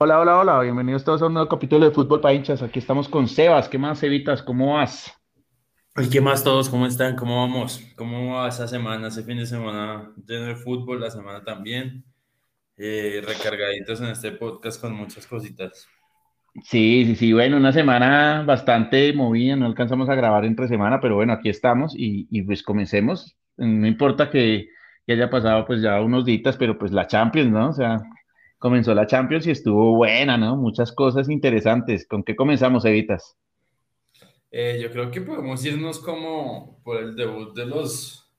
Hola, hola, hola, bienvenidos todos a un nuevo capítulo de Fútbol para hinchas. Aquí estamos con Sebas. ¿Qué más, Cevitas? ¿Cómo vas? ¿Y qué más todos? ¿Cómo están? ¿Cómo vamos? ¿Cómo va esa semana, ese fin de semana lleno de fútbol, la semana también? Eh, recargaditos en este podcast con muchas cositas. Sí, sí, sí, bueno, una semana bastante movida, no alcanzamos a grabar entre semana, pero bueno, aquí estamos y, y pues comencemos. No importa que, que haya pasado pues ya unos días, pero pues la Champions, ¿no? O sea, comenzó la Champions y estuvo buena, ¿no? Muchas cosas interesantes. ¿Con qué comenzamos, Evitas? Eh, yo creo que podemos irnos como por el debut de los,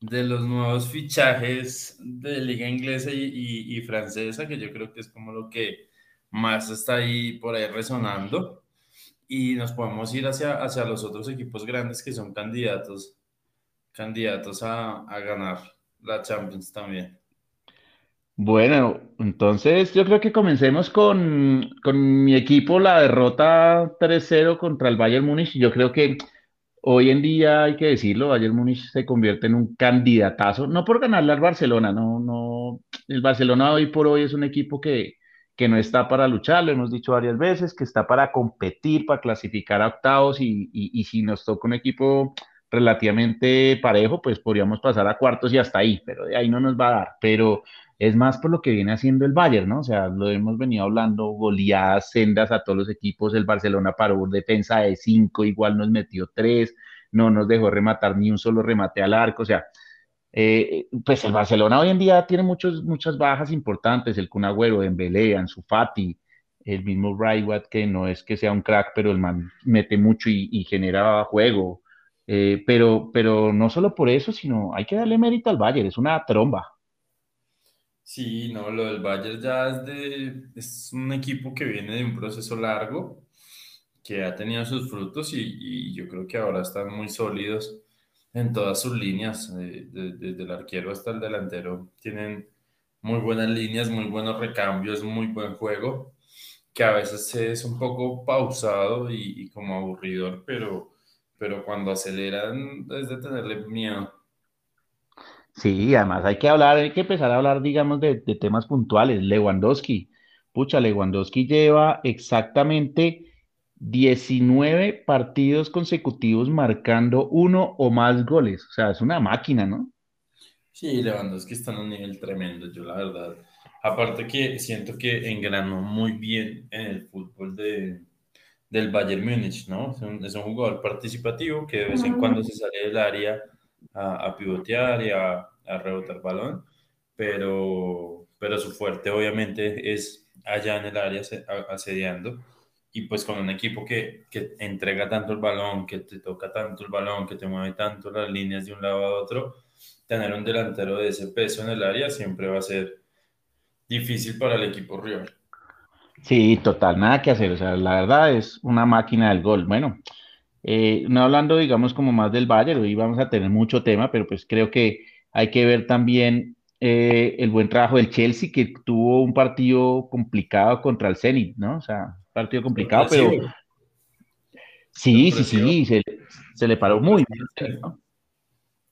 de los nuevos fichajes de liga inglesa y, y, francesa, que yo creo que es como lo que más está ahí por ahí resonando. Y nos podemos ir hacia, hacia los otros equipos grandes que son candidatos, candidatos a, a ganar la Champions también. Bueno, entonces yo creo que comencemos con, con mi equipo, la derrota 3-0 contra el Bayern Múnich. Yo creo que hoy en día hay que decirlo, Bayern Múnich se convierte en un candidatazo, no por ganarle al Barcelona, no, no, el Barcelona hoy por hoy es un equipo que, que no está para luchar, lo hemos dicho varias veces, que está para competir, para clasificar a octavos y, y, y si nos toca un equipo relativamente parejo, pues podríamos pasar a cuartos y hasta ahí, pero de ahí no nos va a dar, pero es más por lo que viene haciendo el Bayern, ¿no? O sea, lo hemos venido hablando, goleadas, sendas a todos los equipos, el Barcelona paró defensa de cinco, igual nos metió tres, no nos dejó rematar ni un solo remate al arco, o sea, eh, pues el Barcelona hoy en día tiene muchos, muchas bajas importantes, el Kun Agüero, Dembélé, Ansu Fati, el mismo Raywat, que no es que sea un crack, pero el man mete mucho y, y genera juego, eh, pero, pero no solo por eso, sino hay que darle mérito al Bayern, es una tromba. Sí, no, lo del Bayern ya es de, es un equipo que viene de un proceso largo, que ha tenido sus frutos y, y yo creo que ahora están muy sólidos en todas sus líneas, eh, de- desde el arquero hasta el delantero. Tienen muy buenas líneas, muy buenos recambios, muy buen juego, que a veces es un poco pausado y, y como aburridor, pero, pero cuando aceleran es de tenerle miedo. Sí, además hay que hablar, hay que empezar a hablar, digamos, de, de temas puntuales. Lewandowski, pucha, Lewandowski lleva exactamente 19 partidos consecutivos marcando uno o más goles. O sea, es una máquina, ¿no? Sí, Lewandowski está en un nivel tremendo, yo la verdad. Aparte que siento que engranó muy bien en el fútbol de, del Bayern Múnich, ¿no? Es un, es un jugador participativo que de vez en cuando se sale del área a, a pivotear y a, a rebotar balón, pero, pero su fuerte obviamente es allá en el área asediando. Y pues con un equipo que, que entrega tanto el balón, que te toca tanto el balón, que te mueve tanto las líneas de un lado a otro, tener un delantero de ese peso en el área siempre va a ser difícil para el equipo rival. Sí, total, nada que hacer. O sea, la verdad es una máquina del gol. Bueno, eh, no hablando, digamos, como más del Bayern, hoy vamos a tener mucho tema, pero pues creo que hay que ver también eh, el buen trabajo del Chelsea, que tuvo un partido complicado contra el Zenit, ¿no? O sea, partido complicado, pero sí, sí, sí, se, se le paró muy bien. ¿no?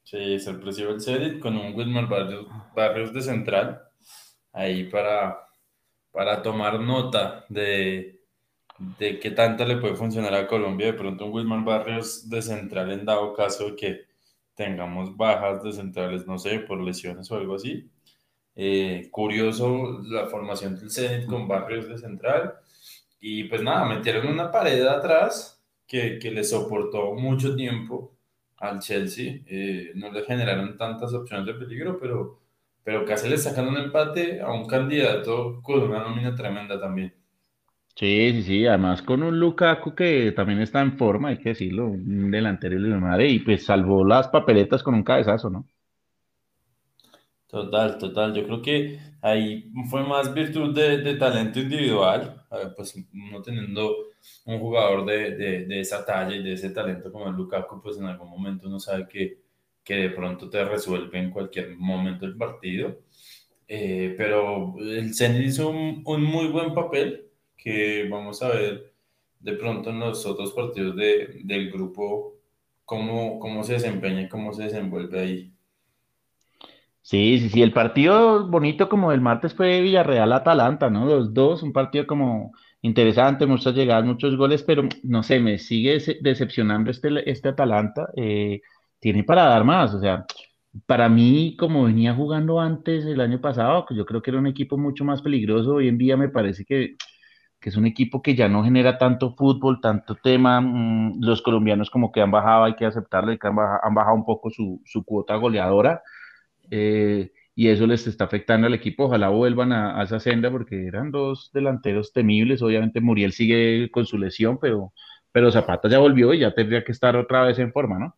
Sí, sorpresivo el Zenit con un Wilmar Barrios, Barrios de central ahí para, para tomar nota de, de qué tanto le puede funcionar a Colombia. De pronto un Wilmar Barrios de central en dado caso de que tengamos bajas de centrales, no sé, por lesiones o algo así. Eh, curioso la formación del Zenit con Barrios de central. Y pues nada, metieron una pared atrás que, que le soportó mucho tiempo al Chelsea. Eh, no le generaron tantas opciones de peligro, pero, pero casi le sacan un empate a un candidato con una nómina tremenda también. Sí, sí, sí, además con un Lukaku que también está en forma, hay que decirlo, un delantero de la madre, y pues salvó las papeletas con un cabezazo, ¿no? Total, total. Yo creo que ahí fue más virtud de, de talento individual, pues no teniendo un jugador de, de, de esa talla y de ese talento como el Lukaku, pues en algún momento uno sabe que, que de pronto te resuelve en cualquier momento el partido. Eh, pero el Zenit hizo un, un muy buen papel que vamos a ver de pronto en los otros partidos de, del grupo cómo, cómo se desempeña y cómo se desenvuelve ahí. Sí, sí, sí, el partido bonito como el martes fue Villarreal-Atalanta, ¿no? Los dos, un partido como interesante, muchas llegadas, muchos goles, pero no sé, me sigue dece- decepcionando este, este Atalanta. eh, tiene para dar más, o sea, para mí, como venía jugando antes el año pasado, yo creo que era un equipo mucho más peligroso. Hoy en día me parece que, que es un equipo que ya no genera tanto fútbol, tanto tema. mm, los colombianos como que han bajado, hay que aceptarlo, y que han baja- han bajado un poco su, su cuota goleadora eh, y eso les está afectando al equipo. Ojalá vuelvan a, a esa senda porque eran dos delanteros temibles. Obviamente Muriel sigue con su lesión, pero, pero Zapata ya volvió y ya tendría que estar otra vez en forma, ¿no?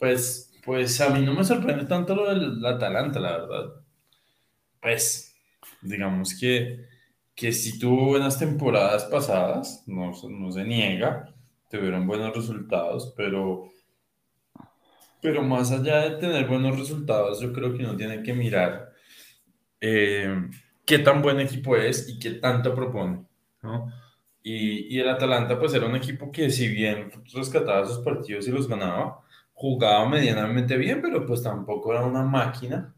Pues, pues a mí no me sorprende tanto lo del Atalanta, la verdad. Pues, digamos que, que sí tuvo buenas temporadas pasadas, no, no se niega, tuvieron buenos resultados, pero, pero más allá de tener buenos resultados, yo creo que uno tiene que mirar eh, qué tan buen equipo es y qué tanto propone, ¿no? Y, y el Atalanta, pues era un equipo que si bien rescataba sus partidos y los ganaba, jugaba medianamente bien, pero pues tampoco era una máquina.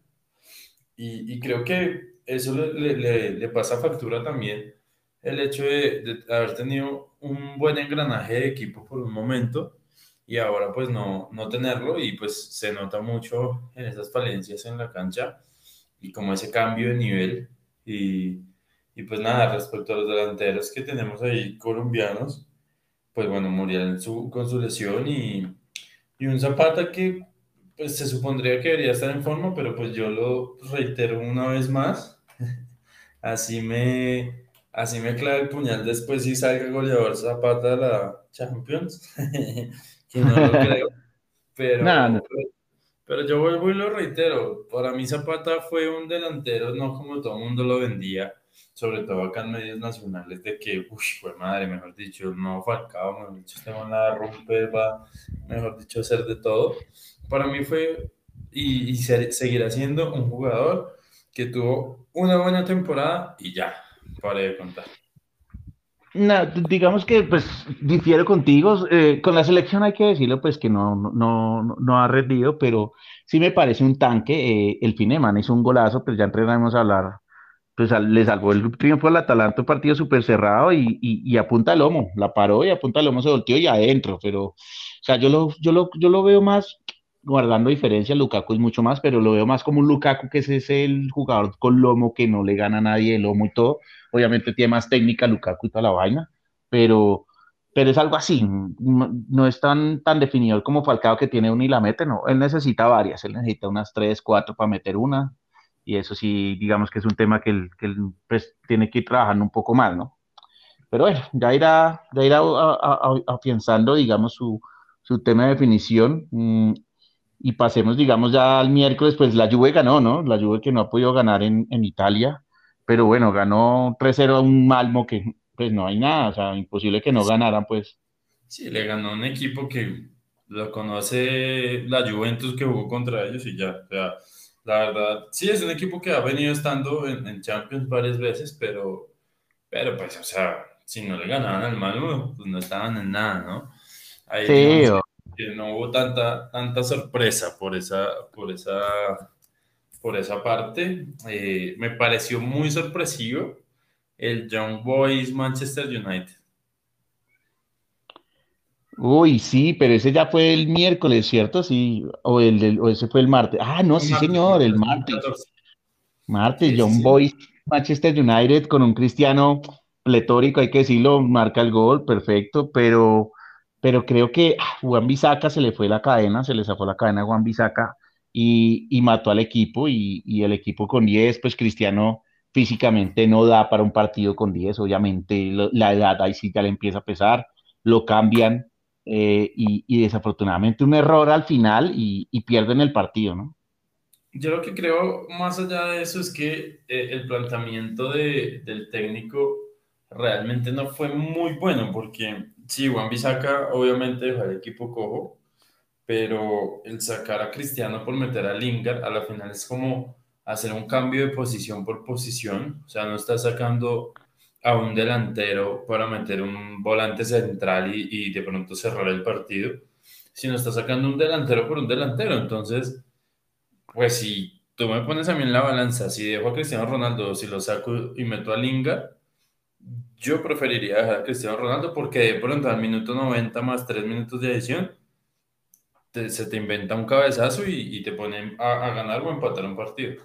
Y, y creo que eso le, le- le- le pasa factura también el hecho de, de haber tenido un buen engranaje de equipo por un momento y ahora pues no, no tenerlo y pues se nota mucho en esas falencias en la cancha y como ese cambio de nivel y, y pues nada, respecto a los delanteros que tenemos ahí colombianos, pues bueno, Muriel su, con su lesión y, y un Zapata que pues se supondría que debería estar en forma, pero pues yo lo reitero una vez más, así me, así me clava el puñal después si salga goleador Zapata de la Champions, que no lo creo, Nada, no. pero, pero yo vuelvo y lo reitero, para mí Zapata fue un delantero, no como todo el mundo lo vendía, sobre todo acá en medios nacionales, de que, uy, fue madre, mejor dicho, no Falcao, mejor dicho, este man la rompe, va, mejor dicho, hacer de todo. Para mí fue, y, y se- seguirá siendo un jugador que tuvo una buena temporada y ya, paré de contar. Na- digamos que pues difiero contigo. eh, con la selección hay que decirlo pues que no, no, no, no ha rendido, pero sí me parece un tanque. eh, el Fineman hizo un golazo, pues ya entrenamos a hablar pues al- le salvó el triunfo al Atalanta, un partido súper cerrado y, y, y a punta de lomo, la paró y a punta de lomo se volteó y adentro, pero, o sea, yo lo, yo lo, yo lo veo más, guardando diferencia, Lukaku es mucho más, pero lo veo más como un Lukaku que ese es el jugador con lomo que no le gana a nadie de lomo y todo, obviamente tiene más técnica Lukaku y toda la vaina, pero, pero es algo así, no, no es tan, tan definido como Falcao que tiene una y la mete, no, él necesita varias, él necesita unas tres, cuatro para meter una, y eso sí, digamos que es un tema que él, que él, pues, tiene que ir trabajando un poco más, ¿no? Pero bueno, ya irá, ya irá a- a- a- afianzando, digamos, su, su tema de definición. Y pasemos, digamos, ya al miércoles, pues la Juve ganó, ¿no? La Juve que no ha podido ganar en, en Italia, pero bueno, ganó 3-0 a un Malmo que, pues no hay nada, o sea, imposible que no ganaran, pues. Sí, le ganó un equipo que lo conoce la Juventus que jugó contra ellos y ya. O sea, la verdad, sí, es un equipo que ha venido estando en, en Champions varias veces, pero, pero pues, o sea, si no le ganaban al Malmo, pues no estaban en nada, ¿no? Ahí Sí, digamos que no hubo tanta, tanta sorpresa por esa, por esa, por esa parte. Eh, me pareció muy sorpresivo el Young Boys Manchester United. Uy, sí, pero ese ya fue el miércoles, ¿cierto? Sí, o, el, o ese fue el martes. Ah, no, sí, martes, señor, el martes, martes. 2014. Martes, Sí, sí, John sí. Boyce, Manchester United con un Cristiano pletórico, hay que decirlo, marca el gol, perfecto, pero, pero creo que ah, Juan Bisaca se le fue la cadena, se le zafó la cadena a Juan Bisaca y, y mató al equipo y, y el equipo con 10, pues Cristiano físicamente no da para un partido con 10, obviamente la edad ahí sí ya le empieza a pesar, lo cambian eh, y, y desafortunadamente un error al final y, y pierden el partido, ¿no? Yo lo que creo más allá de eso es que eh, el planteamiento de- del técnico realmente no fue muy bueno, porque sí, Juan Bisaca obviamente dejó al equipo cojo, pero el sacar a Cristiano por meter a Lingard a la final es como hacer un cambio de posición por posición, o sea, no está sacando a un delantero para meter un volante central y, y de pronto cerrar el partido, sino está sacando un delantero por un delantero, entonces, pues sí tú me pones a mí en la balanza, si dejo a Cristiano Ronaldo, si lo saco y meto a Lingard, yo preferiría dejar a Cristiano Ronaldo porque de pronto al minuto 90 más 3 minutos de adición, se te inventa un cabezazo y, te ponen a, ganar o empatar un partido.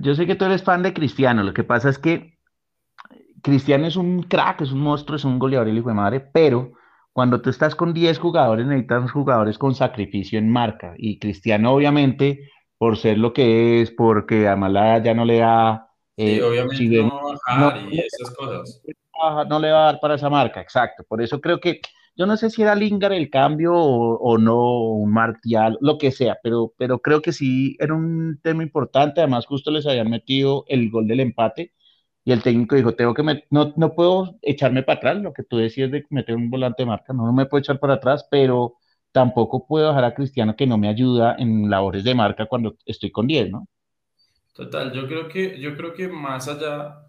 Yo sé que tú eres fan de Cristiano, lo que pasa es que Cristiano es un crack, es un monstruo, es un goleador, el hijo de madre, pero cuando tú estás con 10 jugadores, necesitas jugadores con sacrificio en marca. Y Cristiano, obviamente, por ser lo que es, porque a Malaya ya no le da. Eh, obviamente no va a bajar y esas cosas. No le va a dar para esa marca, exacto. Por eso creo que, yo no sé si era Lingard el cambio o, no, un Martial, lo que sea, pero, pero creo que sí era un tema importante. Además, justo les habían metido el gol del empate y el técnico dijo, tengo que no, no puedo echarme para atrás, lo que tú decías de meter un volante de marca, no, no me puedo echar para atrás, pero tampoco puedo dejar a Cristiano que no me ayuda en labores de marca cuando estoy con 10, ¿no? Total, yo creo que, yo creo que más allá,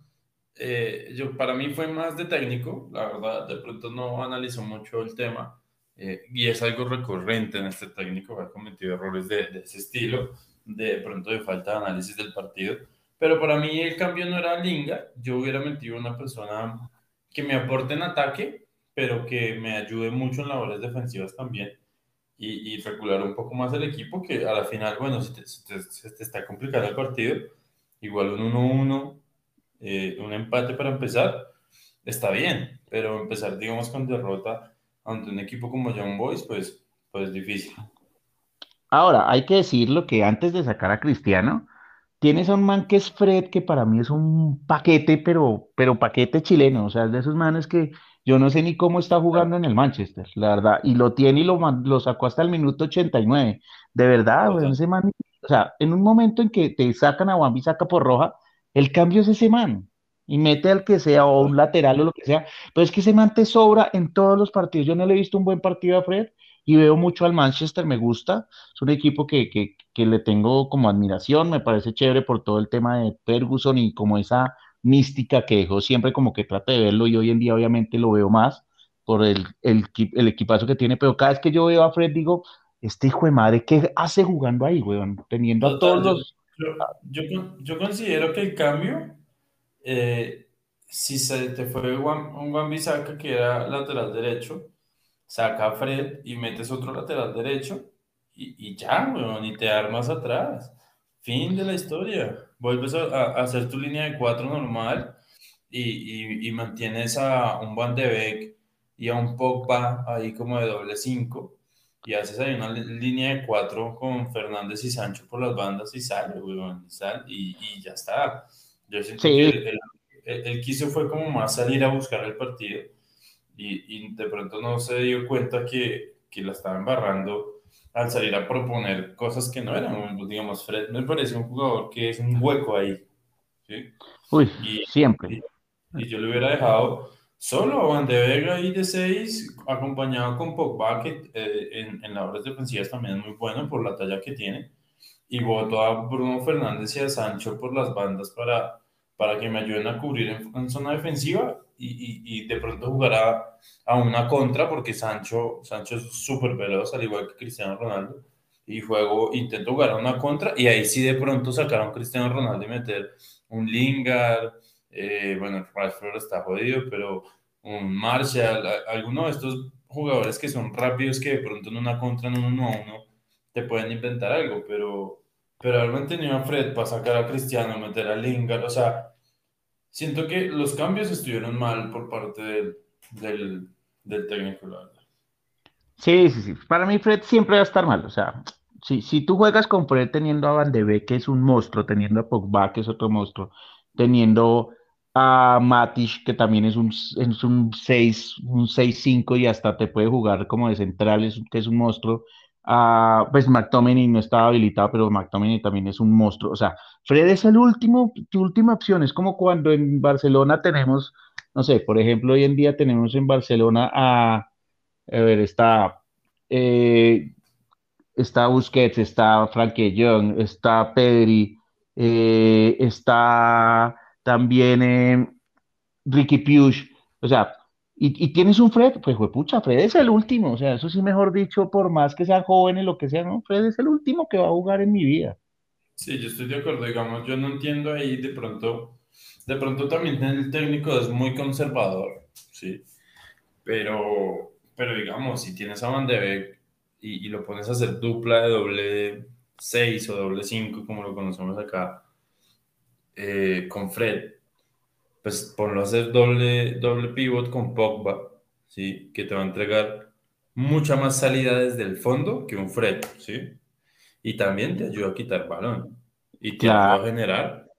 eh, yo, para mí fue más de técnico, la verdad, de pronto no analizó mucho el tema, eh, y es algo recurrente en este técnico, ha cometido errores de, de ese estilo, de pronto de falta de análisis del partido, pero para mí el cambio no era Linga, yo hubiera metido una persona que me aporte en ataque, pero que me ayude mucho en labores defensivas también y, y regular un poco más el equipo, que a la final, bueno, se te, está complicando el partido, igual un 1-1, eh, un empate para empezar, está bien, pero empezar, digamos, con derrota ante un equipo como Young Boys, pues, pues difícil. Ahora, hay que decirlo que antes de sacar a Cristiano, Tienes a un man que es Fred, que para mí es un paquete, pero, pero paquete chileno, o sea, es de esos manes que yo no sé ni cómo está jugando en el Manchester, la verdad, y lo tiene y lo, lo sacó hasta el minuto 89. De verdad, ese man, o sea, en un momento en que te sacan a Wambi, saca por roja, el cambio es ese man, y mete al que sea, o un lateral o lo que sea, pero es que ese man te sobra en todos los partidos. Yo no le he visto un buen partido a Fred, y veo mucho al Manchester, me gusta, es un equipo que, que, que, le tengo como admiración, me parece chévere por todo el tema de Ferguson y como esa mística que dejó siempre como que trata de verlo y hoy en día obviamente lo veo más por el, el, el equipazo que tiene, pero cada vez que yo veo a Fred digo, este hijo de madre, ¿qué hace jugando ahí, weón? Teniendo a todos los... Yo, yo, considero que el cambio, eh, si se te fue un Juan Bisaca que era lateral derecho, saca a Fred y metes otro lateral derecho y, ya, weón, y te armas atrás. Fin de la historia. Vuelves a, hacer tu línea de cuatro normal y, y, mantienes a un Van de Beek y a un Pogba ahí como de doble cinco y haces ahí una línea de cuatro con Fernández y Sancho por las bandas y sale, weón, y, y, ya está. Yo siento que el, el, quiso fue como más salir a buscar el partido y, de pronto no se dio cuenta que, que la estaba embarrando al salir a proponer cosas que no eran. Digamos, Fred me parece un jugador que es un hueco ahí. ¿sí? Uy, siempre. Y, yo le hubiera dejado solo a Van de Vega ahí de 6, acompañado con Pogba, que eh, en, en labores defensivas también es muy bueno por la talla que tiene. Y votó a Bruno Fernández y a Sancho por las bandas para, para que me ayuden a cubrir en zona defensiva y, de pronto jugará a una contra porque Sancho, Sancho es súper veloz, al igual que Cristiano Ronaldo. Y juego, intento jugar a una contra y ahí sí de pronto sacar a un Cristiano Ronaldo y meter un Lingard, eh, bueno, Rashford está jodido, pero un Marshall, alguno de estos jugadores que son rápidos que de pronto en una contra, en un uno a uno, te pueden inventar algo, pero, pero haber mantenido a Fred para sacar a Cristiano, meter a Lingard, o sea, Siento que los cambios estuvieron mal por parte del, del, técnico, la verdad. Sí, sí, sí. Para mí Fred siempre va a estar mal. O sea, si, si tú juegas con Fred teniendo a Van de Beek, que es un monstruo, teniendo a Pogba, que es otro monstruo, teniendo a Matic, que también es un, es un 6, un 6-5 y hasta te puede jugar como de central, que es un monstruo, Ah, pues McTominay no estaba habilitado, pero McTominay también es un monstruo. O sea, Fred es el último, tu última opción. Es como cuando en Barcelona tenemos, no sé, por ejemplo, hoy en día tenemos en Barcelona a, a ver, está, eh, está Busquets, está Frankie Young, está Pedri, eh, está también eh, Ricky Puig. O sea, y, tienes un Fred, pues pucha, Fred es el último, o sea, eso sí mejor dicho, por más que sean jóvenes, lo que sea, ¿no? Fred es el último que va a jugar en mi vida. Sí, yo estoy de acuerdo, digamos, yo no entiendo ahí de pronto, de pronto también el técnico es muy conservador, ¿sí? Pero, pero digamos, si tienes a Van de Beek y, y lo pones a hacer dupla de doble 6 o doble 5, como lo conocemos acá, eh, con Fred, pues ponlo a hacer doble, doble pivot con Pogba, ¿sí? Que te va a entregar mucha más salida desde el fondo que un Fred, ¿sí? Y también te ayuda a quitar balón y te ayuda a generar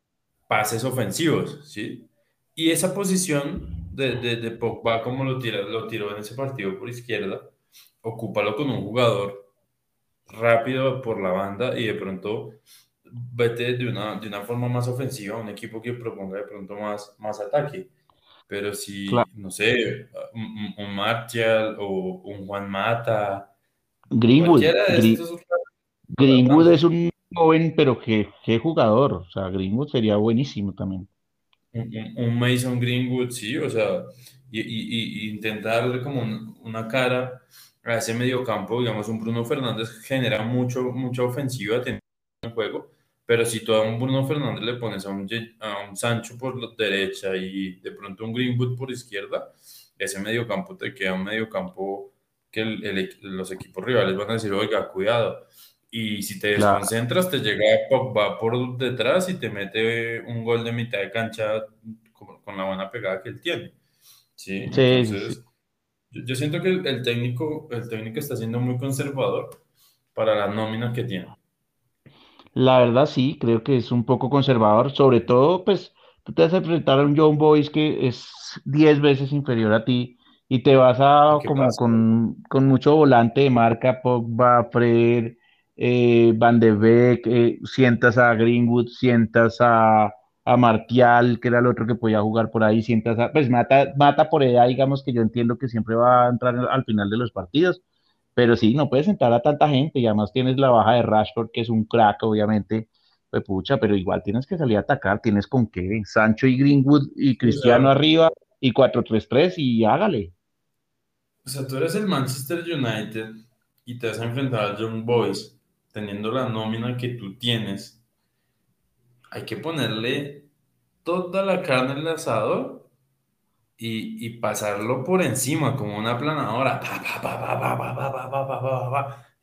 pases ofensivos, ¿sí? Y esa posición de, de, de Pogba, como lo, tira, lo tiró en ese partido por izquierda, ocúpalo con un jugador rápido por la banda y de pronto vete de una, de una forma más ofensiva, un equipo que proponga de pronto más, más ataque. Pero si, no sé, un, un, Martial o un Juan Mata, Greenwood, Greenwood es un joven, pero qué, qué jugador. O sea, Greenwood sería buenísimo también. Un, un Mason Greenwood, sí, o sea, y, y, y intentar como una cara a ese medio campo, digamos, un Bruno Fernández genera mucho, mucha ofensiva en el juego, pero si tú a un Bruno Fernández le pones a un, a un Sancho por la derecha y de pronto un Greenwood por izquierda, ese medio campo te queda un medio campo que el, los equipos rivales van a decir, oiga, cuidado. Y si te desconcentras, te llega Pogba por detrás y te mete un gol de mitad de cancha con, con la buena pegada que él tiene. Sí, sí entonces yo siento que el, técnico, el técnico está siendo muy conservador para la nómina que tiene. La verdad sí, creo que es un poco conservador, sobre todo pues tú te vas a enfrentar a un John Boyce que es 10 veces inferior a ti y te vas a como con, con, mucho volante de marca, Pogba, Fred, eh, Van de Beek, eh, sientas a Greenwood, sientas a, a Martial, que era el otro que podía jugar por ahí, sientas a, pues mata, mata por edad, digamos que yo entiendo que siempre va a entrar al final de los partidos, pero sí, no puedes sentar a tanta gente y además tienes la baja de Rashford, que es un crack, obviamente, pues pucha, pero igual tienes que salir a atacar, tienes con qué, Sancho y Greenwood y Cristiano arriba y 4-3-3 y hágale. O sea, tú eres el Manchester United y te vas a enfrentar a John Boys teniendo la nómina que tú tienes hay que ponerle toda la carne al asador y, y pasarlo por encima como una planadora.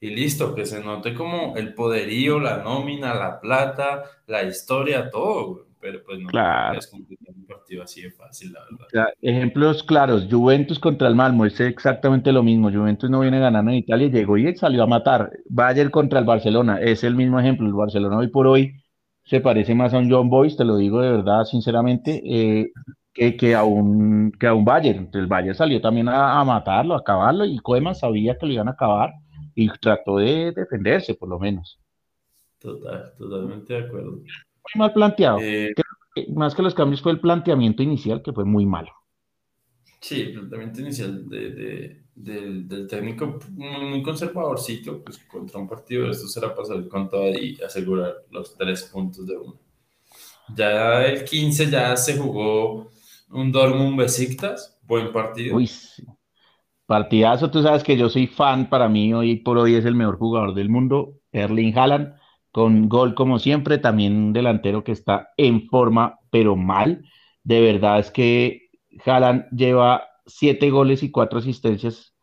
Y listo, que se note como el poderío, la nómina, la plata, la historia, todo. Pero pues no es completar un partido así de fácil, la verdad. ejemplos claros, Juventus contra el Malmo, es exactamente lo mismo. Juventus no viene ganando en Italia, llegó y salió a matar. Bayern contra el Barcelona, es el mismo ejemplo. El Barcelona hoy por hoy se parece más a un John Boyce, te lo digo de verdad, sinceramente, eh, que, que, a un, que a un Bayern. El Bayern salió también a, matarlo, a acabarlo, y Koeman sabía que lo iban a acabar y trató de defenderse, por lo menos. Total, totalmente de acuerdo. Muy mal planteado. Eh, más que los cambios fue el planteamiento inicial, que fue muy malo. Sí, el planteamiento inicial de del, del técnico muy, conservadorcito, pues contra un partido de esto será pasar con todo y asegurar los tres puntos de uno. Ya el 15 ya se jugó un Dortmund Besiktas, buen partido. Uy, partidazo, tú sabes que yo soy fan, para mí hoy por hoy es el mejor jugador del mundo, Erling Haaland, con gol como siempre, también un delantero que está en forma, pero mal. De verdad es que Haaland lleva siete goles y cuatro asistencias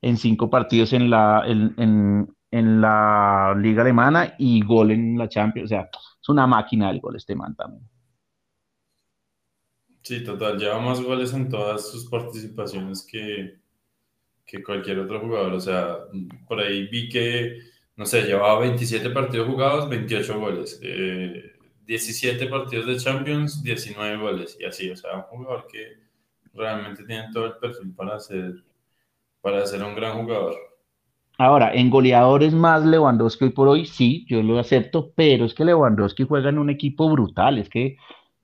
en cinco partidos en la, en, la liga alemana y gol en la Champions. O sea, es una máquina el gol este man también. Sí, total, lleva más goles en todas sus participaciones que, que cualquier otro jugador. O sea, por ahí vi que, no sé, llevaba 27 partidos jugados, 28 goles. 17 eh, partidos de Champions, 19 goles. Y así, o sea, un jugador que realmente tiene todo el perfil para ser, para ser un gran jugador. Ahora, en goleadores más Lewandowski hoy por hoy, sí, yo lo acepto, pero es que Lewandowski juega en un equipo brutal, es que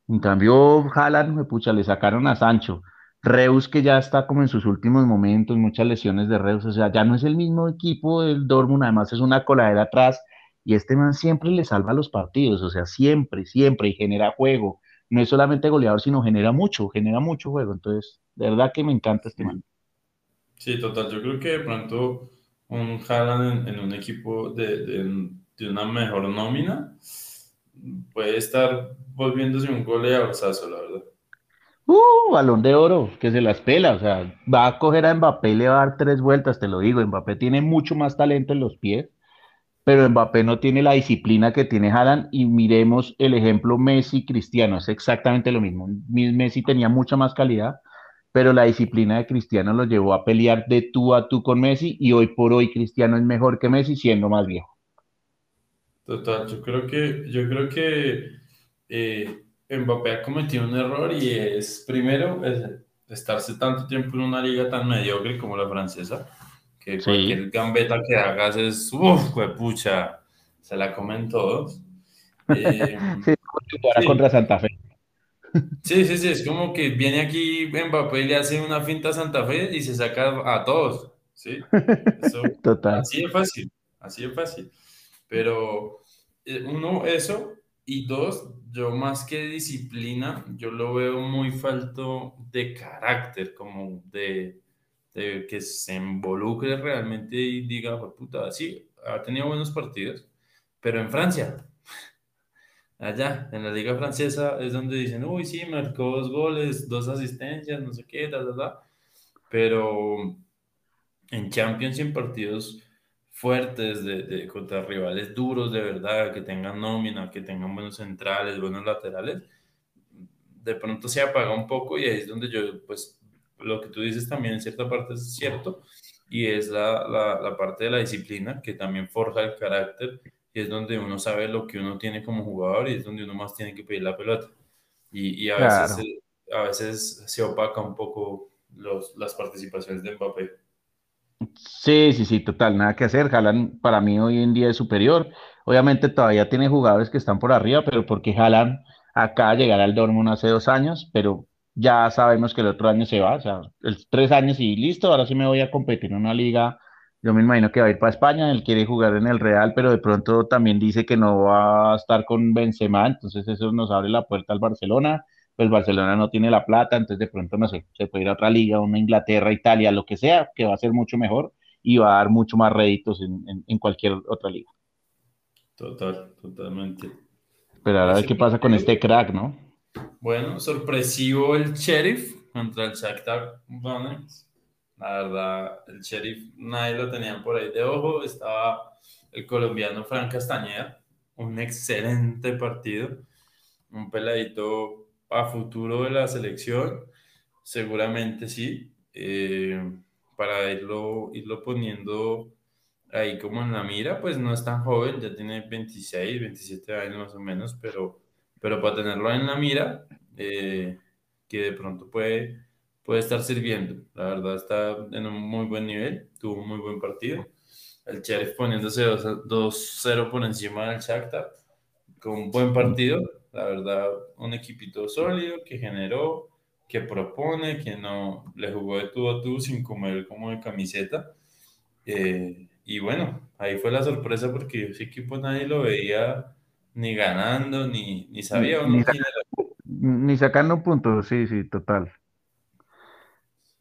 en cambio Haaland, pucha, le sacaron a Sancho, Reus que ya está como en sus últimos momentos, muchas lesiones de Reus, o sea, ya no es el mismo equipo del Dortmund, además es una coladera atrás, y este man siempre le salva los partidos, o sea, siempre, siempre, y genera juego, no es solamente goleador, sino genera mucho, genera mucho juego. Entonces, de verdad que me encanta este man. Sí, total. Yo creo que de pronto un Haaland en, un equipo de, de, una mejor nómina puede estar volviéndose un goleadorzazo, la verdad. Uh, balón de oro, que se las pela, o sea, va a coger a Mbappé le va a dar tres vueltas, te lo digo, Mbappé tiene mucho más talento en los pies, pero Mbappé no tiene la disciplina que tiene Haaland y miremos el ejemplo Messi-Cristiano, es exactamente lo mismo, Messi tenía mucha más calidad, pero la disciplina de Cristiano lo llevó a pelear de tú a tú con Messi y hoy por hoy Cristiano es mejor que Messi siendo más viejo. Total, yo creo que, yo creo que eh, Mbappé ha cometido un error y es, primero, es estarse tanto tiempo en una liga tan mediocre como la francesa, que cualquier gambeta que hagas es, uff, pucha, se la comen todos. Eh, sí, contra Santa Fe. Sí, sí, sí, es como que viene aquí Mbappé y le hace una finta a Santa Fe y se saca a todos, ¿sí? Total. Así es fácil, así es fácil. Pero eh, uno, eso, y dos, yo más que disciplina, yo lo veo muy falto de carácter, como de, de que se involucre realmente y diga, puta, sí, ha tenido buenos partidos, pero en Francia, allá, en la liga francesa, es donde dicen, uy, sí, marcó dos goles, dos asistencias, no sé qué, da, da, da. Pero en Champions y en partidos fuertes de, de, contra rivales duros de verdad, que tengan nómina, que tengan buenos centrales, buenos laterales, de pronto se apaga un poco y ahí es donde yo, pues, lo que tú dices también en cierta parte es cierto, y es la, la, la parte de la disciplina que también forja el carácter y es donde uno sabe lo que uno tiene como jugador y es donde uno más tiene que pedir la pelota. Y, y a, veces, a veces se opaca un poco los, las participaciones de Mbappé. Sí, sí, sí, total, nada que hacer. Haaland para mí hoy en día es superior. Obviamente todavía tiene jugadores que están por arriba, pero porque Haaland acaba de llegar al Dortmund hace dos años, pero ya sabemos que el otro año se va, o sea, tres años y listo, ahora sí me voy a competir en una liga yo me imagino que va a ir para España, él quiere jugar en el Real, pero de pronto también dice que no va a estar con Benzema, entonces eso nos abre la puerta al Barcelona, pues Barcelona no tiene la plata, entonces de pronto no sé, se puede ir a otra liga, una Inglaterra, Italia, lo que sea, que va a ser mucho mejor y va a dar mucho más réditos en, cualquier otra liga. Total, totalmente. Pero ahora a ver qué pasa con este crack, ¿no? Bueno, sorpresivo el Sheriff contra el Shakhtar Donetsk la verdad, el sheriff nadie lo tenía por ahí de ojo. Estaba el colombiano Fran Castañeda, un excelente partido, un peladito a futuro de la selección, seguramente sí, eh, para irlo, irlo poniendo ahí como en la mira, pues no es tan joven, ya tiene 26, 27 años más o menos, pero, pero para tenerlo en la mira, eh, que de pronto puede puede estar sirviendo. La verdad está en un muy buen nivel, tuvo un muy buen partido. El Sheriff poniéndose 2-0 por encima del Shakhtar, con un buen partido. La verdad, un equipito sólido que generó, que propone, que no le jugó de tú a tú sin comer como de camiseta. Eh, y bueno, ahí fue la sorpresa porque ese equipo nadie lo veía ni ganando, ni, ni sabía ni, ni sacando puntos, sí, sí, total.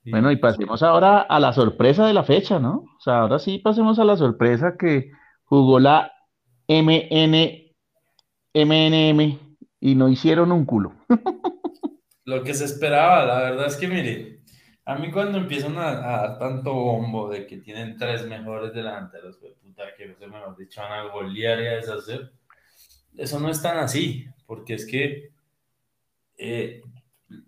Bueno, y pasemos ahora a la sorpresa de la fecha, ¿no? O sea, ahora sí pasemos a la sorpresa que jugó la MN, MNM y no hicieron un culo. Lo que se esperaba, la verdad es que mire, a mí cuando empiezan a, dar tanto bombo de que tienen tres mejores delanteros, pues puta, que se me han dicho van a golear y a deshacer, eso no es tan así, porque es que eh,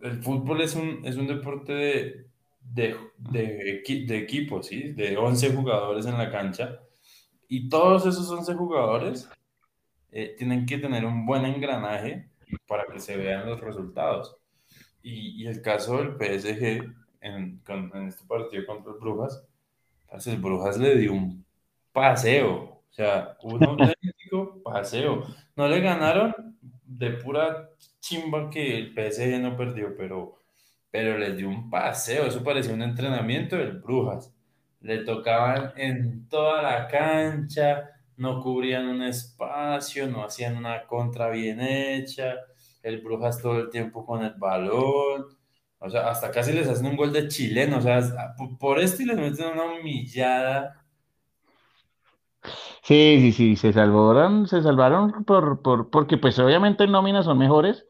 el fútbol es un, es un deporte de, de, de, de equipo, ¿sí? De 11 jugadores en la cancha. Y todos esos 11 jugadores eh, tienen que tener un buen engranaje para que se vean los resultados. Y, y el caso del PSG en, en, este partido contra el Brujas, el Brujas le dio un paseo, o sea, un auténtico paseo. No le ganaron de pura chimba que el PSG no perdió, pero pero les dio un paseo, eso parecía un entrenamiento del Brujas. Le tocaban en toda la cancha, no cubrían un espacio, no hacían una contra bien hecha, el Brujas todo el tiempo con el balón, o sea, hasta casi les hacen un gol de chileno, o sea, por esto y les meten una humillada. Sí, sí, sí, se salvaron, se salvaron por, por, porque pues obviamente en nóminas son mejores,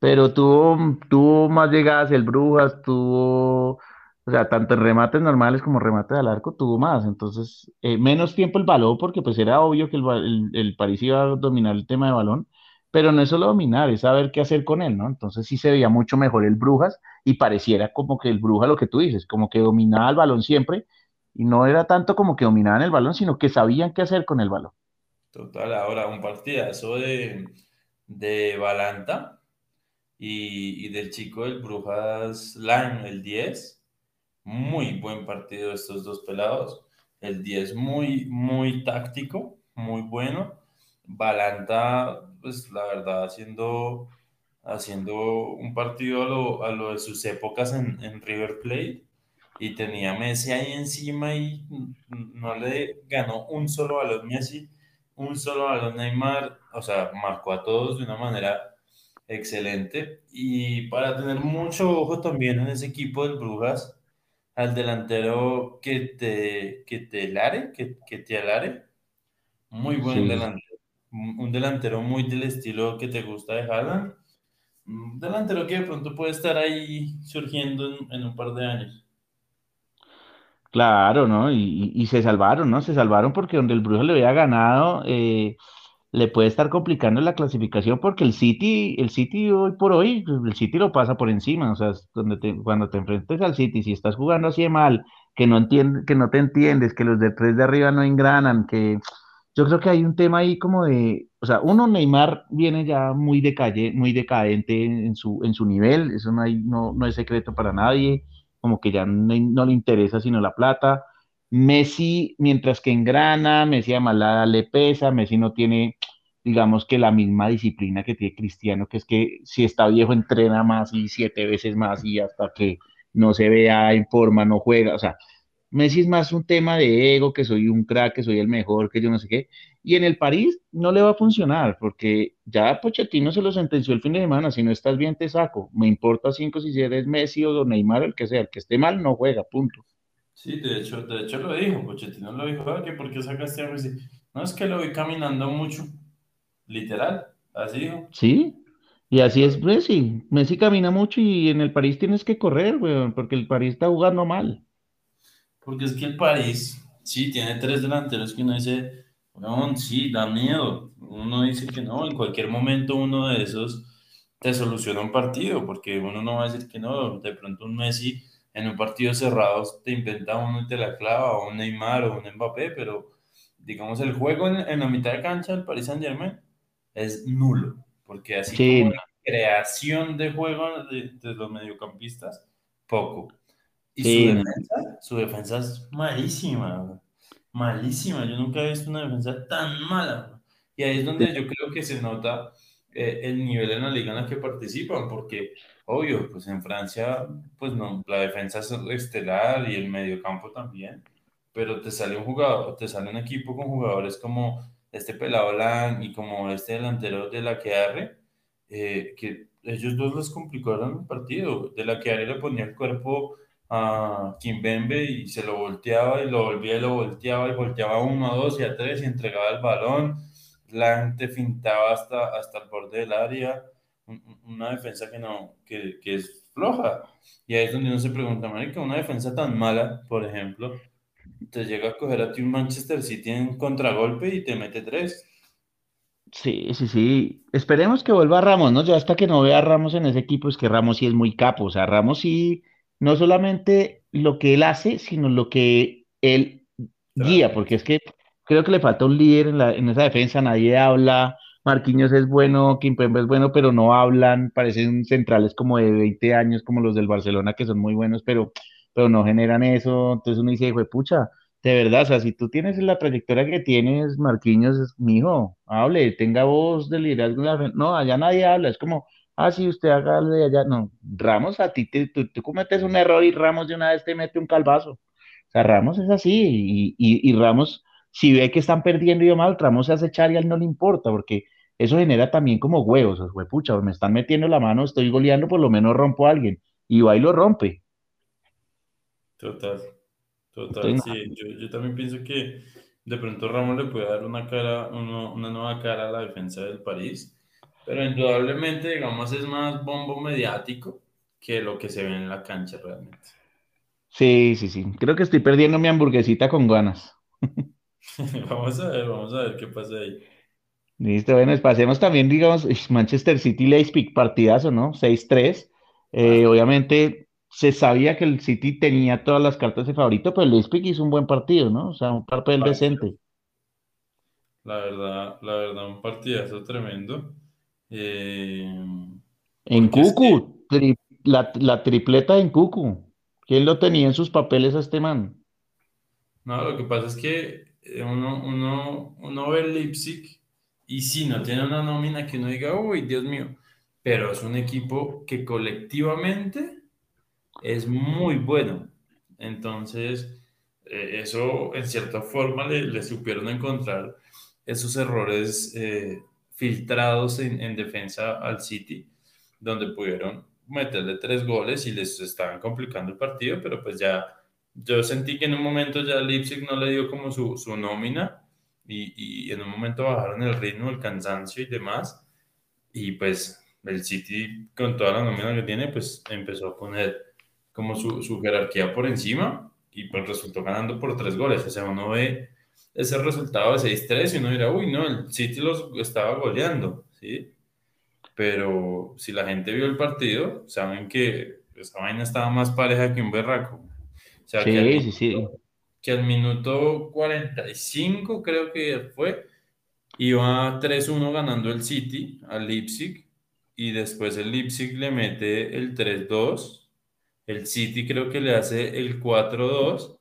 pero tuvo, tuvo más llegadas el Brujas, tuvo, o sea, tanto en remates normales como remates al arco, tuvo más. Entonces, eh, menos tiempo el balón, porque pues era obvio que el, el, París iba a dominar el tema de balón, pero no es solo dominar, es saber qué hacer con él, ¿no? Entonces sí se veía mucho mejor el Brujas y pareciera como que el Brujas, lo que tú dices, como que dominaba el balón siempre y no era tanto como que dominaban el balón, sino que sabían qué hacer con el balón. Total, ahora un partidazo de, de Balanta y, y del chico del Brujas Lime, el 10. Muy buen partido estos dos pelados. El 10 muy, muy táctico, muy bueno. Balanta, pues la verdad, haciendo, haciendo un partido a lo, a lo de sus épocas en, en River Plate. Y tenía Messi ahí encima y no le ganó un solo balón Messi, un solo balón Neymar. O sea, marcó a todos de una manera excelente. Y para tener mucho ojo también en ese equipo del Brujas al delantero que te, que te lare, que, que te alare. Muy buen Sí, delantero. Un delantero muy del estilo que te gusta de Haaland. Un delantero que de pronto puede estar ahí surgiendo en, en un par de años. claro, ¿no? Y, y- se salvaron, ¿no? Se salvaron porque donde el Brujas le había ganado, eh, le puede estar complicando la clasificación porque el City, el City hoy por hoy, el City lo pasa por encima, o sea, donde te- cuando te enfrentes al City, si estás jugando así de mal, que no entiendes, que no te entiendes, que los de tres de arriba no engranan, que yo creo que hay un tema ahí como de, o sea, uno Neymar viene ya muy decaye, muy decadente en su, en su nivel, eso no hay, no, no es secreto para nadie, como que ya no, no le interesa sino la plata. Messi, mientras que engrana, Messi a Malada le pesa, Messi no tiene digamos que la misma disciplina que tiene Cristiano, que es que si está viejo entrena más y siete veces más y hasta que no se vea en forma, no juega. O sea, Messi es más un tema de ego, que soy un crack, que soy el mejor, que yo no sé qué. Y en el París no le va a funcionar, porque ya Pochettino se lo sentenció el fin de semana, si no estás bien te saco. Me importa cinco si eres Messi o Neymar, el que sea, el que esté mal no juega, punto. Sí, de hecho, de hecho lo dijo, Pochettino lo dijo, "Ah, por qué sacaste a Messi. No es que lo vi caminando mucho, literal, así dijo. ¿Sí? Y así es Messi. Messi camina mucho y en el París tienes que correr, weón, porque el París está jugando mal. Porque es que el París, sí, tiene tres delanteros que uno dice, no, sí, da miedo. Uno dice que no, en cualquier momento uno de esos te soluciona un partido, porque uno no va a decir que no, de pronto un Messi en un partido cerrado te inventa uno y te la clava, o un Neymar o un Mbappé, pero digamos el juego en, en la mitad de cancha del Paris Saint-Germain es nulo, porque así como Sí, la creación de juego de, de los mediocampistas, poco. Y su sí, no. defensa, su defensa es malísima, malísima. Yo nunca he visto una defensa tan mala. Y ahí es donde yo creo que se nota eh, el nivel en la liga en la que participan, porque, obvio, pues en Francia, pues no, la defensa es estelar y el mediocampo también, pero te sale un jugador, te sale un equipo con jugadores como este pelado Lang y como este delantero de la que arre, eh, que ellos dos les complicaron el partido. De la que arre le ponía el cuerpo a Kimpembe y se lo volteaba y lo volvía y lo volteaba y volteaba uno a dos y a tres y entregaba el balón. Lang te fintaba hasta, hasta el borde del área. Un- un- Una defensa que no, que, que es floja. Y ahí es donde uno se pregunta, marica, una defensa tan mala, por ejemplo, te llega a coger a ti un Manchester City en contragolpe y te mete tres. Sí, sí, sí. Esperemos que vuelva Ramos, ¿no? Yo hasta que no vea a Ramos en ese equipo, es que Ramos sí es muy capo. O sea, Ramos sí, no solamente lo que él hace, sino lo que él guía, porque es que creo que le falta un líder en la, en esa defensa, nadie habla. Marquinhos es bueno, Kimpembe es bueno, pero no hablan, parecen centrales como de 20 años, como los del Barcelona, que son muy buenos, pero, pero no generan eso. Entonces uno dice, pucha. De verdad, o sea, si tú tienes la trayectoria que tienes, Marquinhos, mijo, hable, tenga voz de liderazgo. No, allá nadie habla, es como, ah, sí, usted haga de allá. No, Ramos, a ti te, tú, cometes un error y Ramos de una vez te mete un calvazo. O sea, Ramos es así, y, y, y Ramos, si ve que están perdiendo y mal, Ramos se hace echar y a él no le importa, porque eso genera también como huevos, o sea, pucha, me están metiendo la mano, estoy goleando, por lo menos rompo a alguien, y va y lo rompe. Total, total, sí. Yo, yo también pienso que, de pronto Ramos le puede dar una cara, uno- una nueva cara a la defensa del París, pero indudablemente, digamos, es más bombo mediático que lo que se ve en la cancha realmente. Sí, sí, sí. Creo que estoy perdiendo mi hamburguesita con ganas. Vamos a ver, vamos a ver qué pasa ahí. Listo, bueno, pasemos también, digamos, Manchester City Leipzig, partidazo, ¿no? 6-3. Eh, obviamente se sabía que el City tenía todas las cartas de favorito, pero el Leipzig hizo un buen partido, ¿no? O sea, un papel decente. La verdad, la verdad, un partidazo tremendo. Eh, En es Cucu, que la, la tripleta en Cucu. ¿Quién lo tenía en sus papeles a este man? No, lo que pasa es que uno, uno, uno ve el Leipzig y sí, no tiene una nómina que uno diga, uy, Dios mío, pero es un equipo que colectivamente es muy bueno. Entonces, eh, eso en cierta forma le, le supieron encontrar esos errores eh, filtrados en, en defensa al City, donde pudieron meterle tres goles y les estaban complicando el partido, pero pues ya yo sentí que en un momento ya Leipzig no le dio como su, su nómina y, y en un momento bajaron el ritmo, el cansancio y demás. Y pues el City, con toda la nómina que tiene, pues empezó a poner como su, su jerarquía por encima y pues resultó ganando por tres goles. O sea, uno ve ese resultado de seis tres y uno dirá, uy, no, el City los estaba goleando, ¿sí? Pero si la gente vio el partido, saben que esa vaina estaba más pareja que un berraco. O sea, que al Sí, sí, sí. minuto, que al minuto 45 creo que fue, Iba tres uno ganando el City al Leipzig y después el Leipzig le mete el tres dos El City creo que le hace el cuatro dos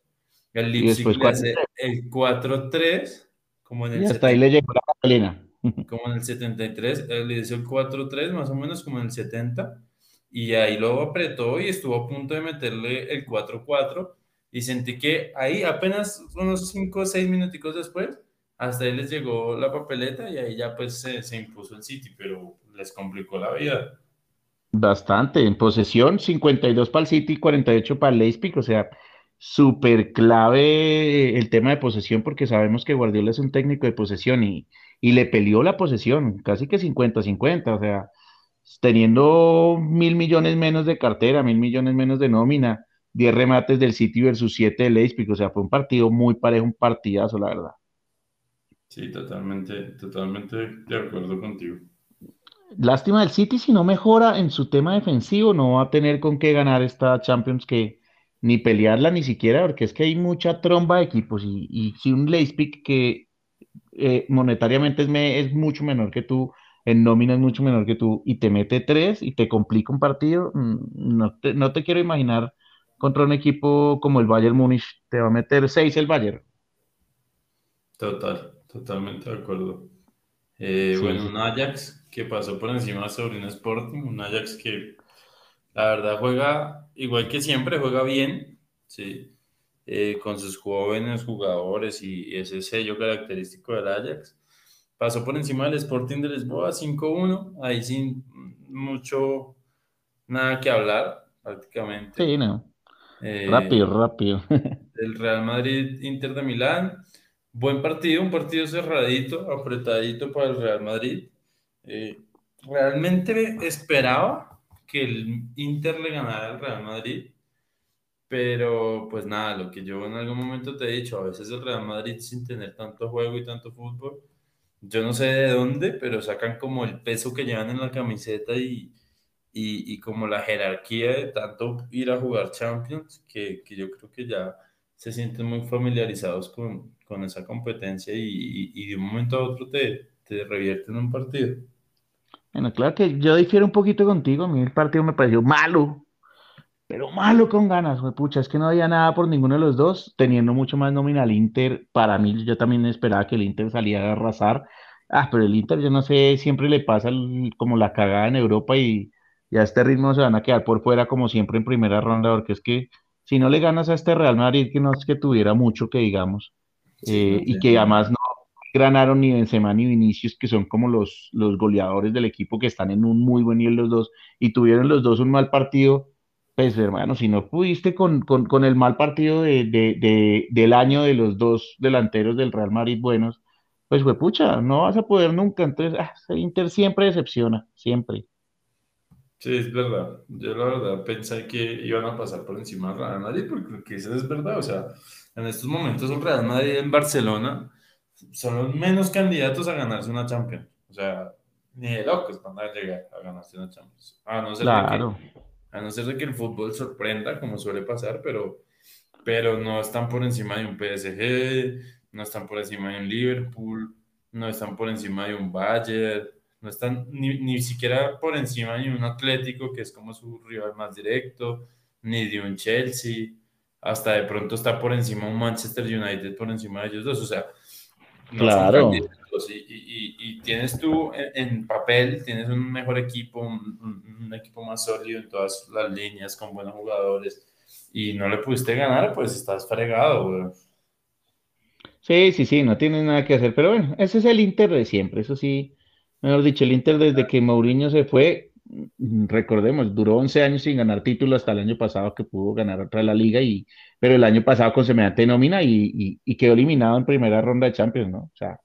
El Y Leipzig le hace el cuatro tres como en y el hasta ahí 70 le llegó la Catalina. como en el 73, él le hizo el cuatro tres más o menos como en el 70 y ahí lo apretó y estuvo a punto de meterle el cuatro cuatro y sentí que ahí apenas unos 5 o 6 minuticos después, hasta ahí les llegó la papeleta y ahí ya pues se, se impuso el City, pero les complicó la vida. Bastante. En posesión, 52 para el City, 48 para el Leipzig. O sea, súper clave el tema de posesión porque sabemos que Guardiola es un técnico de posesión y, y le peleó la posesión, casi que 50-50. O sea, teniendo mil millones menos de cartera, mil millones menos de nómina, 10 remates del City versus 7 del Leipzig. O sea, fue un partido muy parejo, un partidazo, la verdad. Sí, totalmente, totalmente de acuerdo contigo. Lástima del City, si no mejora en su tema defensivo, no va a tener con qué ganar esta Champions que ni pelearla ni siquiera, porque es que hay mucha tromba de equipos y, y si un Leipzig que eh, monetariamente es, me- es mucho menor que tú, en nómina es mucho menor que tú, y te mete tres y te complica un partido, mm, no te, no te quiero imaginar contra un equipo como el Bayern Múnich, te va a meter seis el Bayern. Total, totalmente de acuerdo. Eh, Sí, bueno, un Ajax que pasó por encima sobre un Sporting, un Ajax que La verdad juega igual que siempre, juega bien, sí, eh, con sus jóvenes jugadores y ese sello característico del Ajax. Pasó por encima del Sporting de Lisboa 5-1, ahí sin mucho, nada que hablar prácticamente. Sí, no. Eh, Rápido, rápido. el Real Madrid, Inter de Milán, buen partido, un partido cerradito, apretadito para el Real Madrid. Eh, realmente esperaba que el Inter le ganara al Real Madrid, pero pues nada, lo que yo en algún momento te he dicho, a veces el Real Madrid sin tener tanto juego y tanto fútbol, yo no sé de dónde, pero sacan como el peso que llevan en la camiseta y, y, y como la jerarquía de tanto ir a jugar Champions, que, que yo creo que ya se sienten muy familiarizados con, con esa competencia y, de un momento a otro te, te revierten un partido. Bueno, claro que yo difiero un poquito contigo, a mí el partido me pareció malo, pero malo con ganas, güey, pucha, es que no había nada por ninguno de los dos, teniendo mucho más nómina al Inter, para mí yo también esperaba que el Inter saliera a arrasar, ah, pero el Inter yo no sé, siempre le pasa como la cagada en Europa y, y a este ritmo se van a quedar por fuera como siempre en primera ronda, porque es que si no le ganas a este Real Madrid, que no es que tuviera mucho que digamos, Sí, eh, y que además no ganaron ni Benzema ni Vinicius, que son como los, los goleadores del equipo que están en un muy buen nivel los dos, y tuvieron los dos un mal partido Pues hermano, si no pudiste con, con, con el mal partido de, de- de- del año de los dos delanteros del Real Madrid buenos, pues fue pucha, no vas a poder nunca. Entonces, ah, Inter siempre decepciona, siempre. Sí, es verdad. Yo la verdad pensé que iban a pasar por encima del Real Madrid, porque dices es verdad. O sea, en estos momentos el Real Madrid en Barcelona son los menos candidatos a ganarse una Champions. O sea, ni de locos van a llegar a ganarse una Champions. A no ser de que, Claro, a no ser de que el fútbol sorprenda, como suele pasar, pero, pero no están por encima de un PSG, no están por encima de un Liverpool, no están por encima de un Bayern, no están ni, ni siquiera por encima de un Atlético, que es como su rival más directo, ni de un Chelsea, hasta de pronto está por encima un Manchester United, por encima de ellos dos, o sea, no claro. y, y- y- y tienes tú en, en papel, tienes un mejor equipo, un, equipo más sólido en todas las líneas, con buenos jugadores, y no le pudiste ganar, pues estás fregado, güey. Sí, sí, sí, no tiene nada que hacer. Pero bueno, ese es el Inter de siempre. Eso sí, mejor dicho, el Inter desde que Mourinho se fue, recordemos, duró 11 años sin ganar título hasta el año pasado que pudo ganar otra la liga, y, pero el año pasado con semejante nómina y, y, y quedó eliminado en primera ronda de Champions, ¿no? O sea,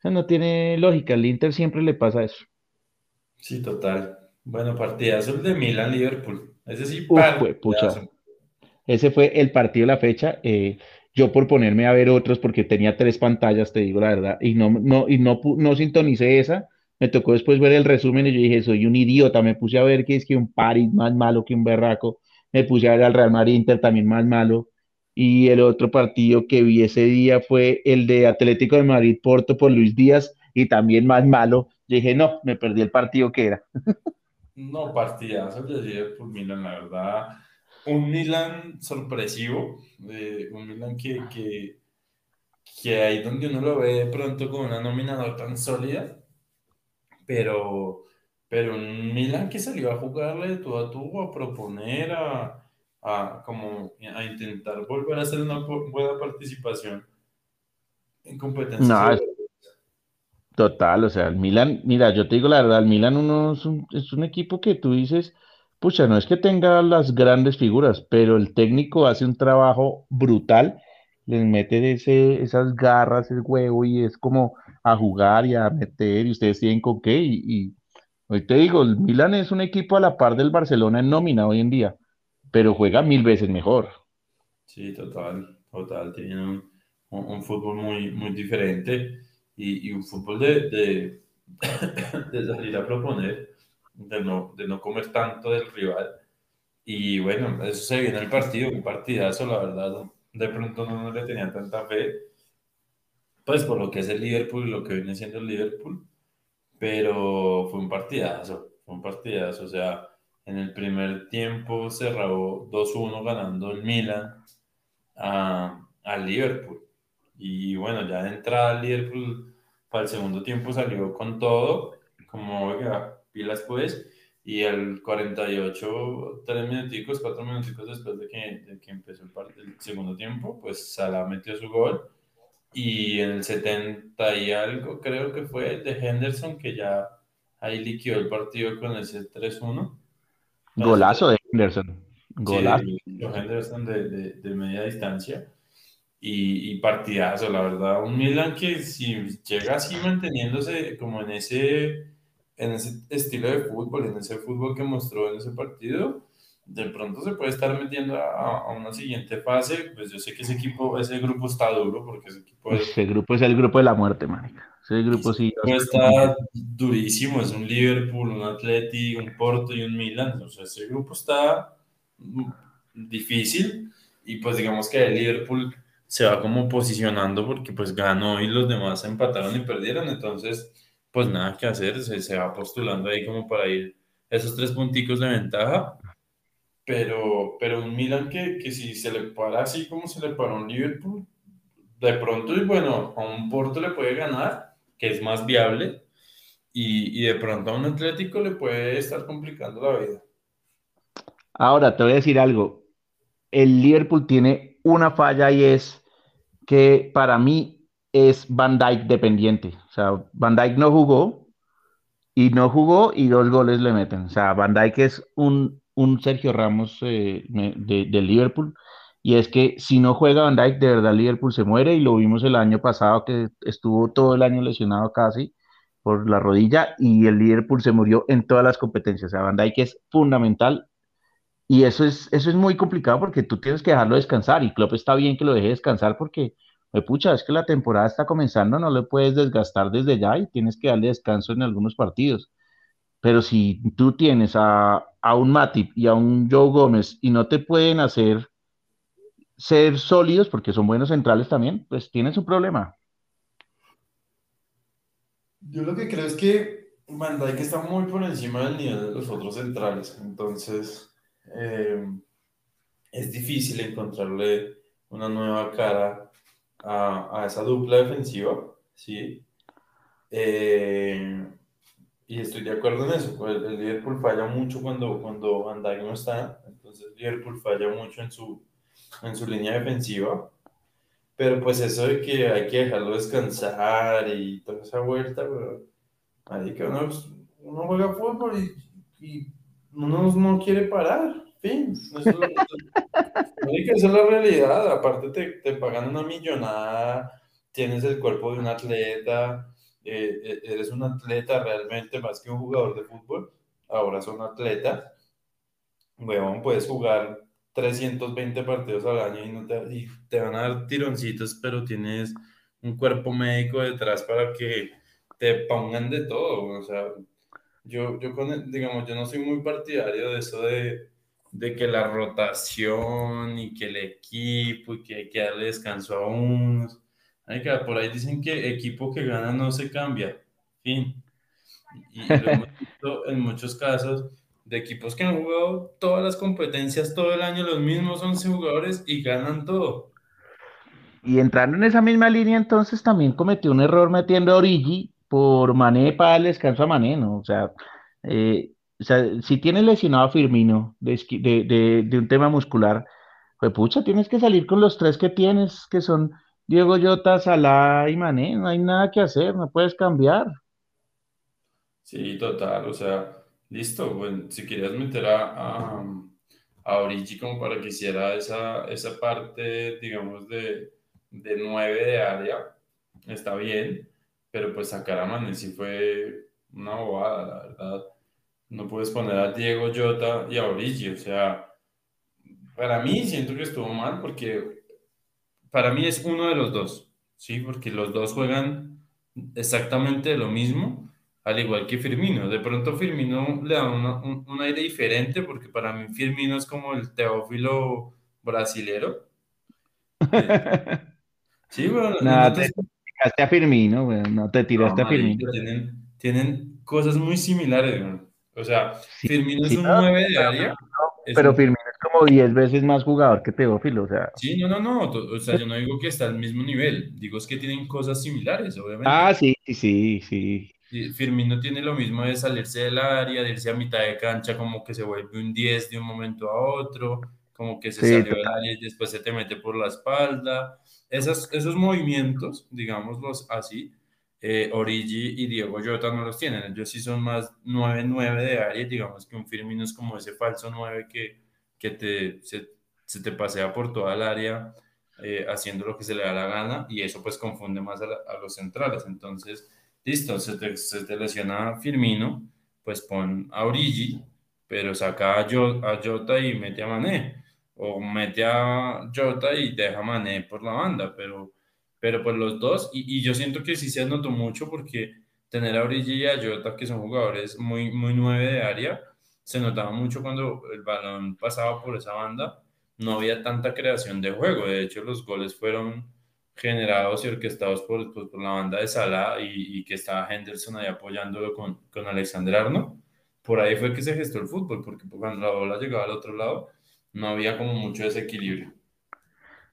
eso no tiene lógica. El Inter siempre le pasa eso. Sí, total. Bueno, partidazo el de Milan-Liverpool. Ese sí, Uf, fue pucha. Ese fue el partido de la fecha. eh, yo por ponerme a ver otros, porque tenía tres pantallas, te digo la verdad, y no, no, y no, no sintonicé esa. Me tocó después ver el resumen y yo dije, soy un idiota. Me puse a ver que es que un París más malo que un berraco. Me puse a ver al Real Madrid también más malo. Y el otro partido que vi ese día fue el de Atlético de Madrid Porto por Luis Díaz y también más malo. Yo dije, no, me perdí el partido que era. No, partidazo de Liverpool-Milan, la verdad. Un Milan sorpresivo, un Milan que, que, que ahí donde uno lo ve de pronto con una nómina tan sólida, pero, pero un Milan que salió a jugarle de tú a tú, a proponer, a, a, como, a intentar volver a hacer una buena participación en competencias No. Total, o sea, el Milan, mira, yo te digo la verdad, el Milan uno es un, es un equipo que tú dices, pucha, no es que tenga las grandes figuras, pero el técnico hace un trabajo brutal, les mete ese, esas garras, el huevo y es como a jugar y a meter y ustedes tienen con qué y, y hoy te digo, el Milan es un equipo a la par del Barcelona en nómina hoy en día, pero juega mil veces mejor. Sí, total, total. Tienen un, un- un fútbol muy, muy diferente y, y un fútbol de, de, de salir a proponer, de no, de no comer tanto del rival. Y bueno, eso se viene el partido, un partidazo, la verdad. De pronto no, no le tenía tanta fe, pues por lo que es el Liverpool y lo que viene siendo el Liverpool, pero fue un partidazo, fue un partidazo. O sea, en el primer tiempo cerró 2-1 ganando el Milan a, al Liverpool. Y bueno, ya de entrada Liverpool para el segundo tiempo salió con todo, como oiga, pilas pues, y el 48, tres minuticos, cuatro minuticos después de que, de que empezó el, el segundo tiempo, pues Salah metió su gol. Y en el 70 y algo, creo que fue el de Henderson, que ya ahí liquidó el partido con ese 3-1. Con ese Golazo de Henderson, Sí, golazo. los Henderson de, de, de media distancia y, y partidazo, la verdad. Un Milan que si llega así manteniéndose como en ese, en ese estilo de fútbol, en ese fútbol que mostró en ese partido, de pronto se puede estar metiendo a, a una siguiente fase. Pues yo sé que ese equipo, ese grupo está duro, porque ese equipo es, ese grupo es el grupo de la muerte, marica. Ese grupo ese sí grupo está durísimo, es un Liverpool, un Atleti, un Porto y un Milan. O sea, ese grupo está mm, difícil y pues digamos que el Liverpool se va como posicionando porque pues ganó y los demás empataron y perdieron, entonces pues nada que hacer, se, se va postulando ahí como para ir esos tres punticos de ventaja, pero, pero un Milan que, que si se le para así como se le paró a un Liverpool, de pronto y bueno, a un Porto le puede ganar, que es más viable, y, y de pronto a un Atlético le puede estar complicando la vida. Ahora te voy a decir algo. El Liverpool tiene una falla y es que para mí es Van Dijk dependiente. O sea, Van Dijk no jugó y no jugó y dos goles le meten. O sea, Van Dijk es un un Sergio Ramos eh, de, Liverpool, y es que si no juega Van Dijk, de verdad Liverpool se muere, y lo vimos el año pasado que estuvo todo el año lesionado casi por la rodilla, y el Liverpool se murió en todas las competencias. O sea, Van Dijk es fundamental, y eso es, eso es muy complicado porque tú tienes que dejarlo descansar, y Klopp está bien que lo deje descansar porque, pucha, es que la temporada está comenzando, no le puedes desgastar desde ya y tienes que darle descanso en algunos partidos. Pero si tú tienes a, a un Matip y a un Joe Gómez y no te pueden hacer ser sólidos porque son buenos centrales también, pues tienes un problema. Yo lo que creo es que Van Dijk está muy por encima del nivel de los otros centrales, entonces eh, es difícil encontrarle una nueva cara a, a esa dupla defensiva, ¿sí? Eh, y estoy de acuerdo en eso, el, el Liverpool falla mucho cuando, cuando Van Dijk no está, entonces Liverpool falla mucho en su, en su línea defensiva, pero pues eso de que hay que dejarlo descansar y toda esa vuelta, pero, marica, uno, uno juega fútbol y, y uno no quiere parar, fin, eso, marica, esa es la realidad, aparte te, te pagan una millonada, tienes el cuerpo de un atleta, eh, eh, eres un atleta realmente más que un jugador de fútbol, ahora son atletas, weón, puedes jugar 320 partidos al año y, no te, y te van a dar tironcitos, pero tienes un cuerpo médico detrás para que te pongan de todo. O sea, yo, yo con, digamos, yo no soy muy partidario de eso de, de que la rotación y que el equipo y que hay que darle descanso a unos. Que por ahí dicen que equipo que gana no se cambia. Fin. Y, lo hemos visto en muchos casos de equipos que han jugado todas las competencias todo el año, los mismos 11 jugadores y ganan todo. Y entrando en esa misma línea, entonces también cometió un error metiendo a Origi por Mané para darle descanso a Mané, ¿no? O sea, eh, o sea, si tienes lesionado a Firmino de, esqui- de, de- de un tema muscular, pues pucha, tienes que salir con los tres que tienes, que son Diego Jota, Salah y Mané, no hay nada que hacer, no puedes cambiar. Sí, total, o sea, listo, si querías meter a, a, Origi como para que hiciera esa, esa parte, digamos, de, de 9 de área, está bien, pero pues sacar a Mané sí fue una bobada, la verdad. No puedes poner a Diego Jota y a Origi, o sea, para mí siento que estuvo mal porque para mí es uno de los dos, ¿sí? Porque los dos juegan exactamente lo mismo, al igual que Firmino. De pronto Firmino le da una- un, un aire diferente porque para mí Firmino es como el Teófilo brasilero. Sí, bueno, no, no te... te tiraste a Firmino, güey, no te No, tiraste a marica, Firmino. tienen, tienen cosas muy similares, ¿no? O sea, Sí, Firmino es sí, un no, 9 de área, es pero un Firmino es como 10 veces más jugador que Teófilo, o sea. Sí, no, no, no. O sea, yo no digo que está al mismo nivel. Digo es que tienen cosas similares, Ah, obviamente. sí, sí, sí, sí. Y Firmino tiene lo mismo de salirse del área, de irse a mitad de cancha, como que se vuelve un 10 de un momento a otro, como que se Sí, salió del área y después se te mete por la espalda. Esos, esos movimientos, digámoslos así, eh, Origi y Diego Jota no los tienen. Ellos sí son más nueve nueve de área, digamos que un Firmino es como ese falso 9 que, que te, se, se te pasea por toda el área eh, haciendo lo que se le da la gana y eso pues confunde más a, la- a los centrales. Entonces, listo, se te, se te lesiona Firmino, pues pon a Origi, pero saca a, Jo- a Jota y mete a Mané, o mete a Jota y deja a Mané por la banda, pero, pero pues los dos, y, y yo siento que sí se anotó mucho porque tener a Origi y a Jota, que son jugadores muy, muy nueve de área, se notaba mucho cuando el balón pasaba por esa banda, no había tanta creación de juego, de hecho los goles fueron generados y orquestados por, pues, por la banda de Salah y, y que estaba Henderson ahí apoyándolo con, con Alexander Arnold. Por ahí fue que se gestó el fútbol, porque cuando la bola llegaba al otro lado, no había como mucho desequilibrio.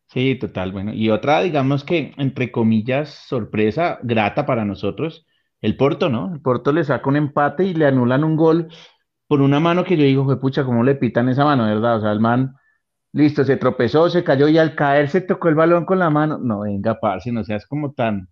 Sí, total, bueno. Y otra, digamos que, entre comillas, sorpresa grata para nosotros, el Porto, ¿no? El Porto le saca un empate y le anulan un gol por una mano que yo digo, fue pucha, ¿cómo le pitan esa mano, verdad? O sea, el man, listo, se tropezó, se cayó y al caer se tocó el balón con la mano. No, venga, parce, no seas como tan,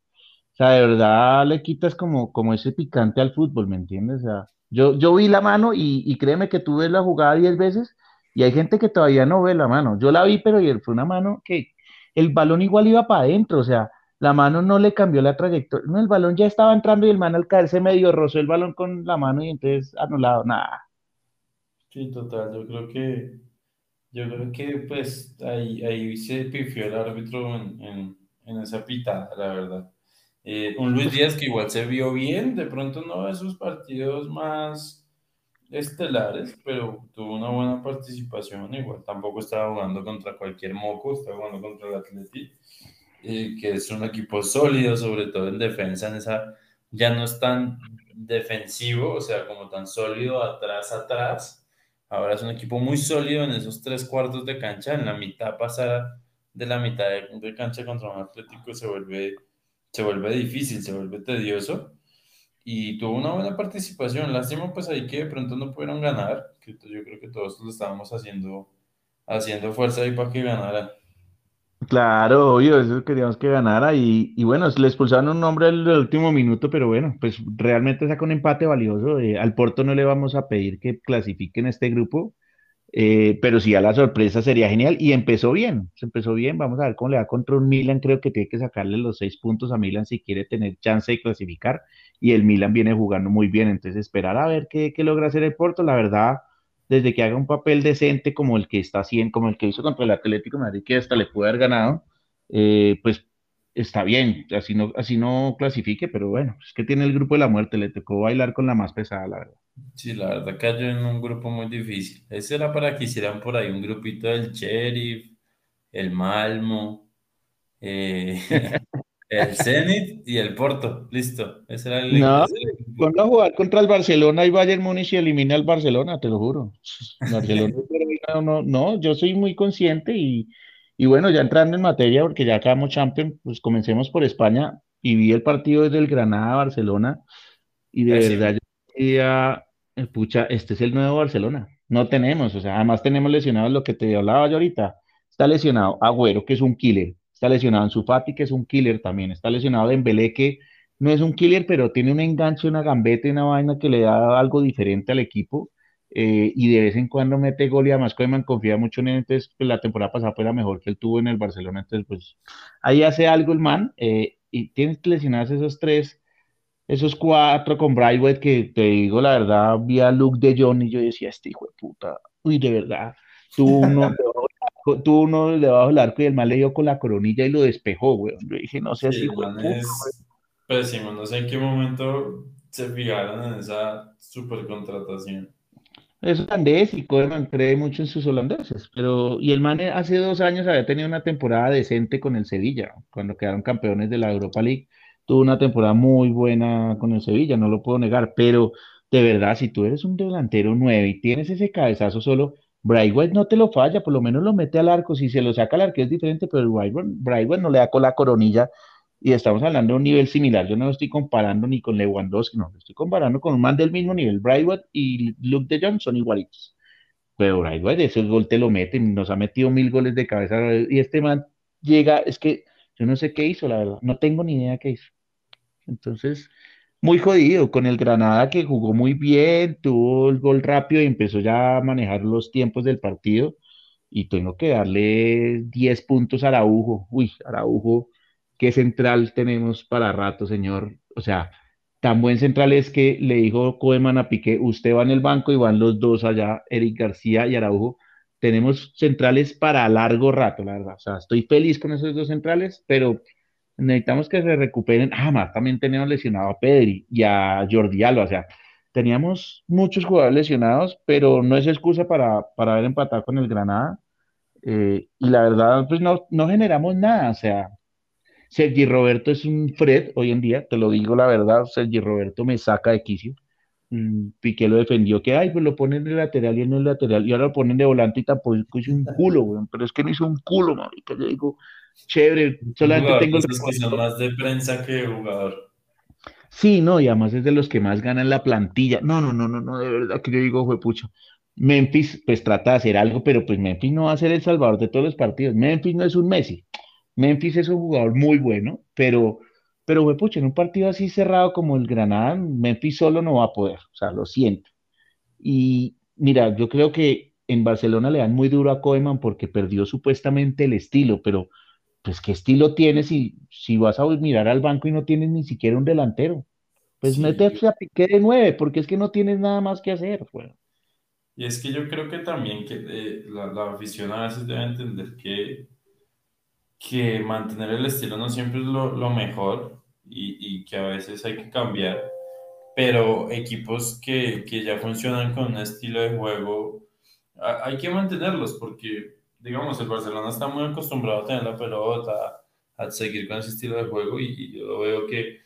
o sea, de verdad le quitas como, como ese picante al fútbol, ¿me entiendes? O sea, Yo, yo vi la mano y, y créeme que tú ves la jugada 10 veces y hay gente que todavía no ve la mano. Yo la vi, pero fue una mano que el balón igual iba para adentro, o sea, la mano no le cambió la trayectoria. No, el balón ya estaba entrando y el man al caerse medio rozó el balón con la mano y entonces anulado, nada. Sí, total, yo creo que, yo creo que pues ahí, ahí se pifió el árbitro en, en, en esa pitada, la verdad. Eh, un Luis Díaz que igual se vio bien, de pronto no de sus partidos más estelares, pero tuvo una buena participación, igual tampoco estaba jugando contra cualquier moco, estaba jugando contra el Atleti, que es un equipo sólido, sobre todo en defensa, en esa ya no es tan defensivo, o sea, como tan sólido atrás atrás, ahora es un equipo muy sólido en esos tres cuartos de cancha, en la mitad pasar de la mitad de, de cancha contra un Atlético se vuelve se vuelve difícil, se vuelve tedioso. Y tuvo una buena participación. Lástima, pues ahí que de pronto no pudieron ganar, que yo creo que todos lo estábamos haciendo, haciendo fuerza ahí para que ganara. Claro, obvio, eso queríamos que ganara y, y bueno, le expulsaron un nombre al último minuto, pero bueno, pues realmente saca un empate valioso. eh, al Porto no le vamos a pedir que clasifique en este grupo, Eh, pero sí, a la sorpresa sería genial. Y empezó bien, se empezó bien. Vamos a ver cómo le va contra un Milan. Creo que tiene que sacarle los seis puntos a Milan si quiere tener chance de clasificar. Y el Milan viene jugando muy bien. Entonces, esperar a ver qué, qué logra hacer el Porto. La verdad, desde que haga un papel decente como el que está haciendo, como el que hizo contra el Atlético de Madrid, que hasta le puede haber ganado, eh, pues está bien. Así no, así no clasifique, pero bueno, es que tiene el grupo de la muerte. Le tocó bailar con la más pesada, la verdad. Sí, la verdad cayó en un grupo muy difícil. Ese era para que hicieran por ahí un grupito del Sheriff, el Malmo, eh, el Zenit y el Porto. Listo. Ese era el, No, a jugar contra el Barcelona y Bayern Múnich y elimina al Barcelona, te lo juro. Barcelona, no, no, no, yo soy muy consciente y, y bueno, ya entrando en materia, porque ya acabamos Champions, pues comencemos por España y vi el partido desde el Granada-Barcelona y de verdad Pésimo. yo decía, eh, pucha, este es el nuevo Barcelona. No tenemos, o sea, además tenemos lesionados lo que te hablaba yo ahorita. Está lesionado Agüero, que es un killer. Está lesionado Ansu Fati, que es un killer también. Está lesionado Dembélé, que no es un killer, pero tiene un enganche, una gambeta y una vaina que le da algo diferente al equipo. eh, y de vez en cuando mete gol y además Koeman confía mucho en él. Entonces, pues, la temporada pasada fue la mejor que él tuvo en el Barcelona. Entonces, pues ahí hace algo el man. eh, y tienes que lesionarse esos tres esos cuatro con Brightway que te digo la verdad, vi a Luke de Jong y yo decía, este hijo de puta, uy, de verdad, tuvo uno tuvo uno debajo del arco y el mal le dio con la coronilla y lo despejó, weón. Yo dije, no Sí, man puta. es pésimo. No sé en qué momento se fijaron en esa super contratación. Es holandés y Koeman cree mucho en sus holandeses, pero y el man hace dos años había tenido una temporada decente con el Sevilla, cuando quedaron campeones de la Europa League, tuvo una temporada muy buena con el Sevilla, no lo puedo negar, pero de verdad, si tú eres un delantero nueve y tienes ese cabezazo solo, Braithwaite no te lo falla, por lo menos lo mete al arco, si se lo saca al arco es diferente, pero Braithwaite no le da con la coronilla y estamos hablando de un nivel similar. Yo no lo estoy comparando ni con Lewandowski, no, lo estoy comparando con un man del mismo nivel. Brightwood y Luke de Jong son igualitos. Pero Brightwood, ese gol te lo mete, nos ha metido mil goles de cabeza. Y este man llega, es que yo no sé qué hizo, la verdad, no tengo ni idea qué hizo. Entonces, muy jodido con el Granada que jugó muy bien, tuvo el gol rápido y empezó ya a manejar los tiempos del partido. Y tengo que darle 10 puntos a Araujo. Uy, Araujo, qué central tenemos para rato, señor. O sea, tan buen central es que le dijo Koeman a Piqué, usted va en el banco y van los dos allá, Eric García y Araujo. Tenemos centrales para largo rato, la verdad. O sea, estoy feliz con esos dos centrales, pero necesitamos que se recuperen. Ah, más también teníamos lesionado a Pedri y a Jordi Alba. O sea, teníamos muchos jugadores lesionados, pero no es excusa para, para haber empatado con el Granada. Eh, y la verdad, pues no, no generamos nada. O sea, Sergi Roberto es un Fred hoy en día, te lo digo la verdad. Sergi Roberto me saca de quicio. Mm, Piqué lo defendió, que ay, pues lo ponen de lateral y no es lateral, y ahora lo ponen de volante y tampoco hizo un culo, weón, pero es que no hizo un culo, marica. Yo digo, chévere, solamente jugador tengo el esos que son más de prensa que de jugador. Sí, no, y además es de los que más ganan la plantilla. No, no, no, no, no, de verdad que yo digo, fue pucha. Memphis, pues trata de hacer algo, pero pues Memphis no va a ser el salvador de todos los partidos. Memphis no es un Messi. Memphis es un jugador muy bueno, pero Pero, en un partido así cerrado como el Granada, Memphis solo no va a poder, o sea, lo siento. Y mira, yo creo que en Barcelona le dan muy duro a Koeman porque perdió supuestamente el estilo, pero pues ¿qué estilo tienes si, si vas a mirar al banco y no tienes ni siquiera un delantero? Pues Sí, métete a Piqué de nueve, porque es que no tienes nada más que hacer. Bueno, y es que yo creo que también que eh, la, la afición a veces debe entender que, que mantener el estilo no siempre es lo, lo mejor y, y que a veces hay que cambiar, pero equipos que, que ya funcionan con un estilo de juego, a- hay que mantenerlos porque, digamos, el Barcelona está muy acostumbrado a tener la pelota, a seguir con ese estilo de juego y, y yo veo que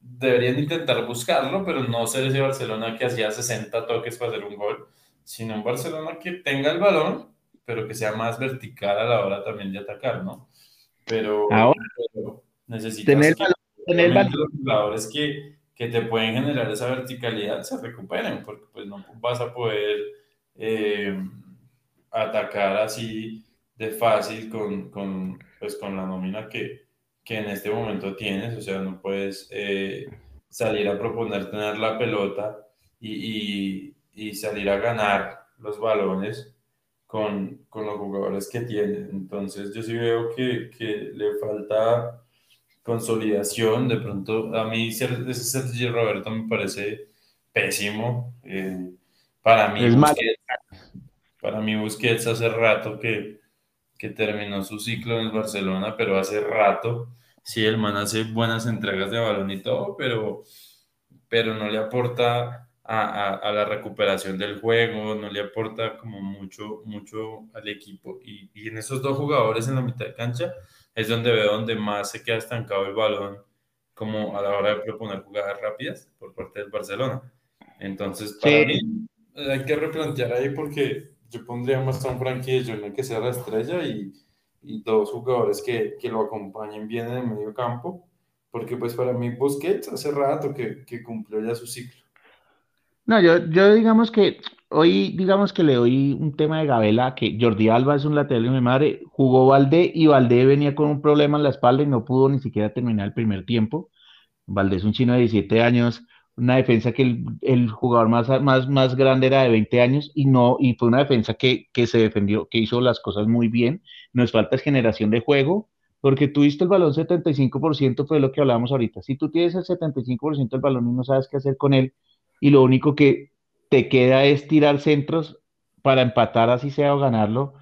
deberían intentar buscarlo, pero no ser ese Barcelona que hacía 60 toques para hacer un gol, sino un Barcelona que tenga el balón, pero que sea más vertical a la hora también de atacar, ¿no? Pero, ahora, pero tener necesitas el que tener los jugadores que, que te pueden generar esa verticalidad se recuperen, porque pues no vas a poder eh, atacar así de fácil con, con, pues, con la nómina que, que en este momento tienes, o sea, no puedes eh, salir a proponer tener la pelota y, y, y salir a ganar los balones con, con los jugadores que tienen. Entonces yo sí veo que, que le falta consolidación. De pronto, a mí ese Sergio Roberto me parece pésimo. Eh, para mí Es malo. Busquets, para mí Busquets hace rato que, que terminó su ciclo en el Barcelona, pero hace rato. Sí, el man hace buenas entregas de balón y todo, pero pero no le aporta a, a, a, la recuperación del juego, no le aporta como mucho, mucho al equipo. Y, y, en esos dos jugadores en la mitad de cancha es donde veo donde más se queda estancado el balón, como a la hora de proponer jugadas rápidas por parte del Barcelona. Entonces, para Sí, mí, hay que replantear ahí porque yo pondría más a un Frankie de Jong que sea la estrella y, y dos jugadores que, que lo acompañen bien en el medio campo porque pues para mí Busquets hace rato que, que cumplió ya su ciclo. no, yo, yo digamos que hoy, digamos que le doy un tema de Gabela, que Jordi Alba es un lateral de mi madre, jugó Valdé y Valdé venía con un problema en la espalda y no pudo ni siquiera terminar el primer tiempo. Valdés, un chino de 17 años, una defensa que el, el jugador más, más, más grande era de 20 años y no, y fue una defensa que, que se defendió, que hizo las cosas muy bien. Nos falta generación de juego, porque tú diste el balón 75%, fue lo que hablábamos ahorita. Si tú tienes el 75% del balón y no sabes qué hacer con él, y lo único que te queda es tirar centros para empatar, así sea o ganarlo,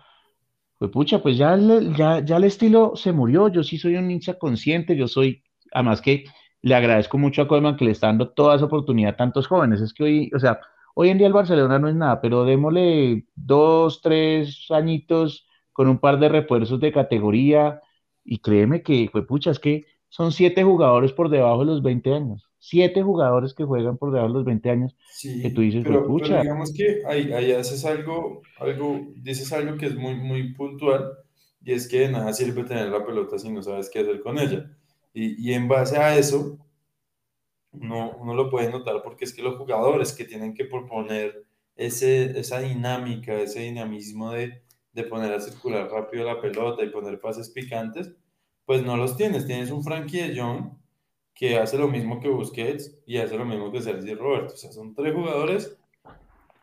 pues pucha, pues ya, ya, ya el estilo se murió. Yo sí soy un hincha consciente, yo soy, además que le agradezco mucho a Koeman que le está dando toda esa oportunidad a tantos jóvenes. Es que hoy, o sea, hoy en día el Barcelona no es nada, pero démosle dos, tres añitos con un par de refuerzos de categoría y créeme que, pues pucha, es que son siete jugadores por debajo de los 20 años. Siete jugadores que juegan por debajo de los 20 años que tú Sí, dices, pero, pero pucha, digamos que ahí, ahí haces algo, algo, dices algo que es muy, muy puntual y es que de nada sirve tener la pelota si no sabes qué hacer con ella. Y, y en base a eso, uno, uno lo puede notar porque es que los jugadores que tienen que proponer ese, esa dinámica, ese dinamismo de, de poner a circular rápido la pelota y poner pases picantes, pues no los tienes. Tienes un Frankie de Jong que hace lo mismo que Busquets y hace lo mismo que Sergio Roberto. O sea, son tres jugadores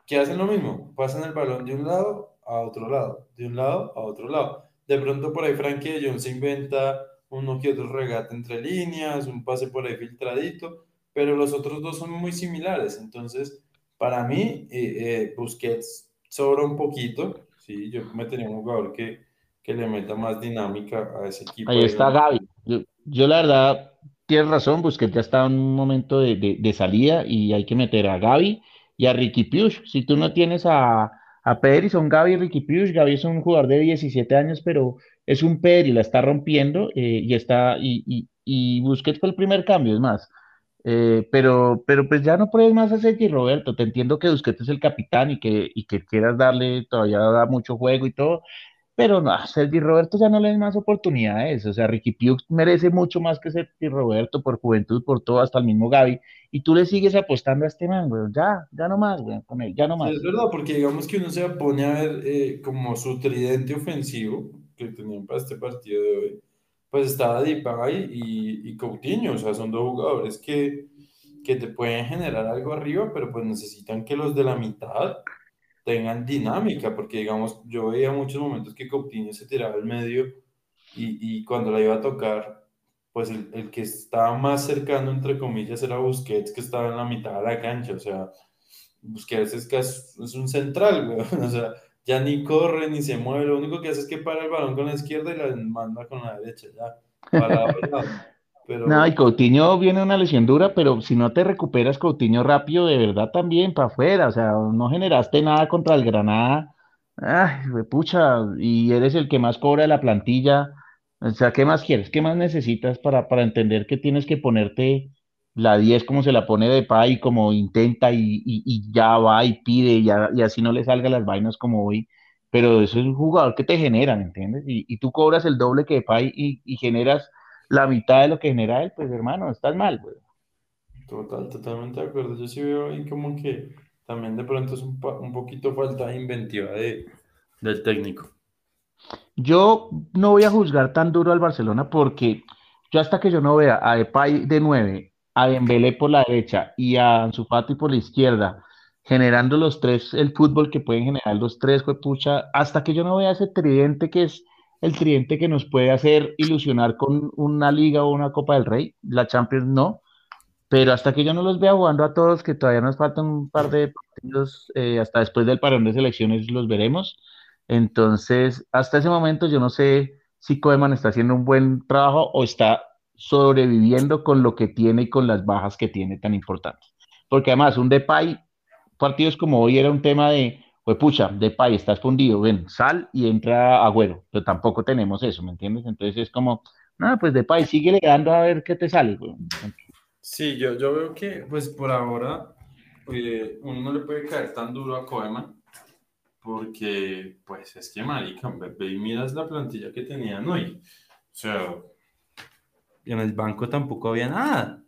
que hacen lo mismo, pasan el balón de un lado a otro lado, de un lado a otro lado. De pronto por ahí Frankie de Jong se inventa uno que otro regate entre líneas, un pase por ahí filtradito, pero los otros dos son muy similares. Entonces, para mí, eh, eh, Busquets sobra un poquito. Sí, yo metería un jugador que, que le meta más dinámica a ese equipo Ahí está Gaby. Yo, yo la verdad, tienes razón, Busquets ya está en un momento de, de- de salida y hay que meter a Gaby y a Ricky Puig. Si tú no tienes a, a Pedri, son Gaby y Ricky Puig. Gaby es un jugador de 17 años, pero es un Pedri, la está rompiendo eh, y está y, y, y Busquets fue el primer cambio, es más. Eh, pero, pero pues ya no puedes más a Sergi Roberto. Te entiendo que Busquets es el capitán y que, y que quieras darle todavía da mucho juego y todo, pero no, a Sergi Roberto ya no le den más oportunidades. O sea, Ricky Piuk merece mucho más que Sergi Roberto por juventud, por todo, hasta el mismo Gaby. Y tú le sigues apostando a este man, güey. Ya, ya no más, güey, con él, ya no Sí, es más. verdad, porque digamos que uno se pone a ver eh, como su tridente ofensivo que tenían para este partido de hoy. pues está Depay y, y Coutinho, o sea, son dos jugadores que, que te pueden generar algo arriba, pero pues necesitan que los de la mitad tengan dinámica, porque digamos, yo veía muchos momentos que Coutinho se tiraba al medio y, y cuando la iba a tocar, pues el, el, que estaba más cercano, entre comillas, era Busquets, que estaba en la mitad de la cancha, o sea, Busquets es, que es, es un central, güey, o sea, ya ni corre ni se mueve, lo único que hace es que para el balón con la izquierda y la manda con la derecha, ya. Para pero... No, y Coutinho viene una lesión dura, pero si no te recuperas Coutinho rápido, de verdad también para afuera, o sea, no generaste nada contra el Granada, ay, pucha, y eres el que más cobra la plantilla, o sea, ¿qué más quieres? ¿Qué más necesitas para, para entender que tienes que ponerte la 10 como se la pone de pay, como intenta y, y, ya va y pide y, y, así no le salga las vainas como hoy. Pero eso es un jugador que te genera, ¿me entiendes? Y, y tú cobras el doble que de pay y, generas la mitad de lo que genera él, pues hermano, estás mal, güey. Total, totalmente de acuerdo. Yo sí veo ahí como que también de pronto es un, un poquito falta de inventiva de, del técnico. Yo no voy a juzgar tan duro al Barcelona porque yo hasta que yo no vea a Depay de 9 a Dembélé por la derecha y a Ansu Fati por la izquierda, generando los tres el fútbol que pueden generar los tres, pucha, hasta que yo no vea ese tridente que es el tridente que nos puede hacer ilusionar con una liga o una Copa del Rey, la Champions no, pero hasta que yo no los vea jugando a todos, que todavía nos faltan un par de partidos, eh, hasta después del parón de selecciones los veremos. Entonces, hasta ese momento yo no sé si Koeman está haciendo un buen trabajo o está sobreviviendo con lo que tiene y con las bajas que tiene tan importantes. Porque además, un Depay, partidos como hoy era un tema de, pues pucha, Depay está fundido, ven, sal y entra Agüero, pero tampoco tenemos eso, ¿me entiendes? Entonces es como, no, pues Depay, sigue dando a ver qué te sale. Sí, yo, yo veo que, pues por ahora, eh, uno no le puede caer tan duro a Koeman, porque, pues es que, marica, ve y miras la plantilla que tenían hoy. O sea, en el banco tampoco había nada.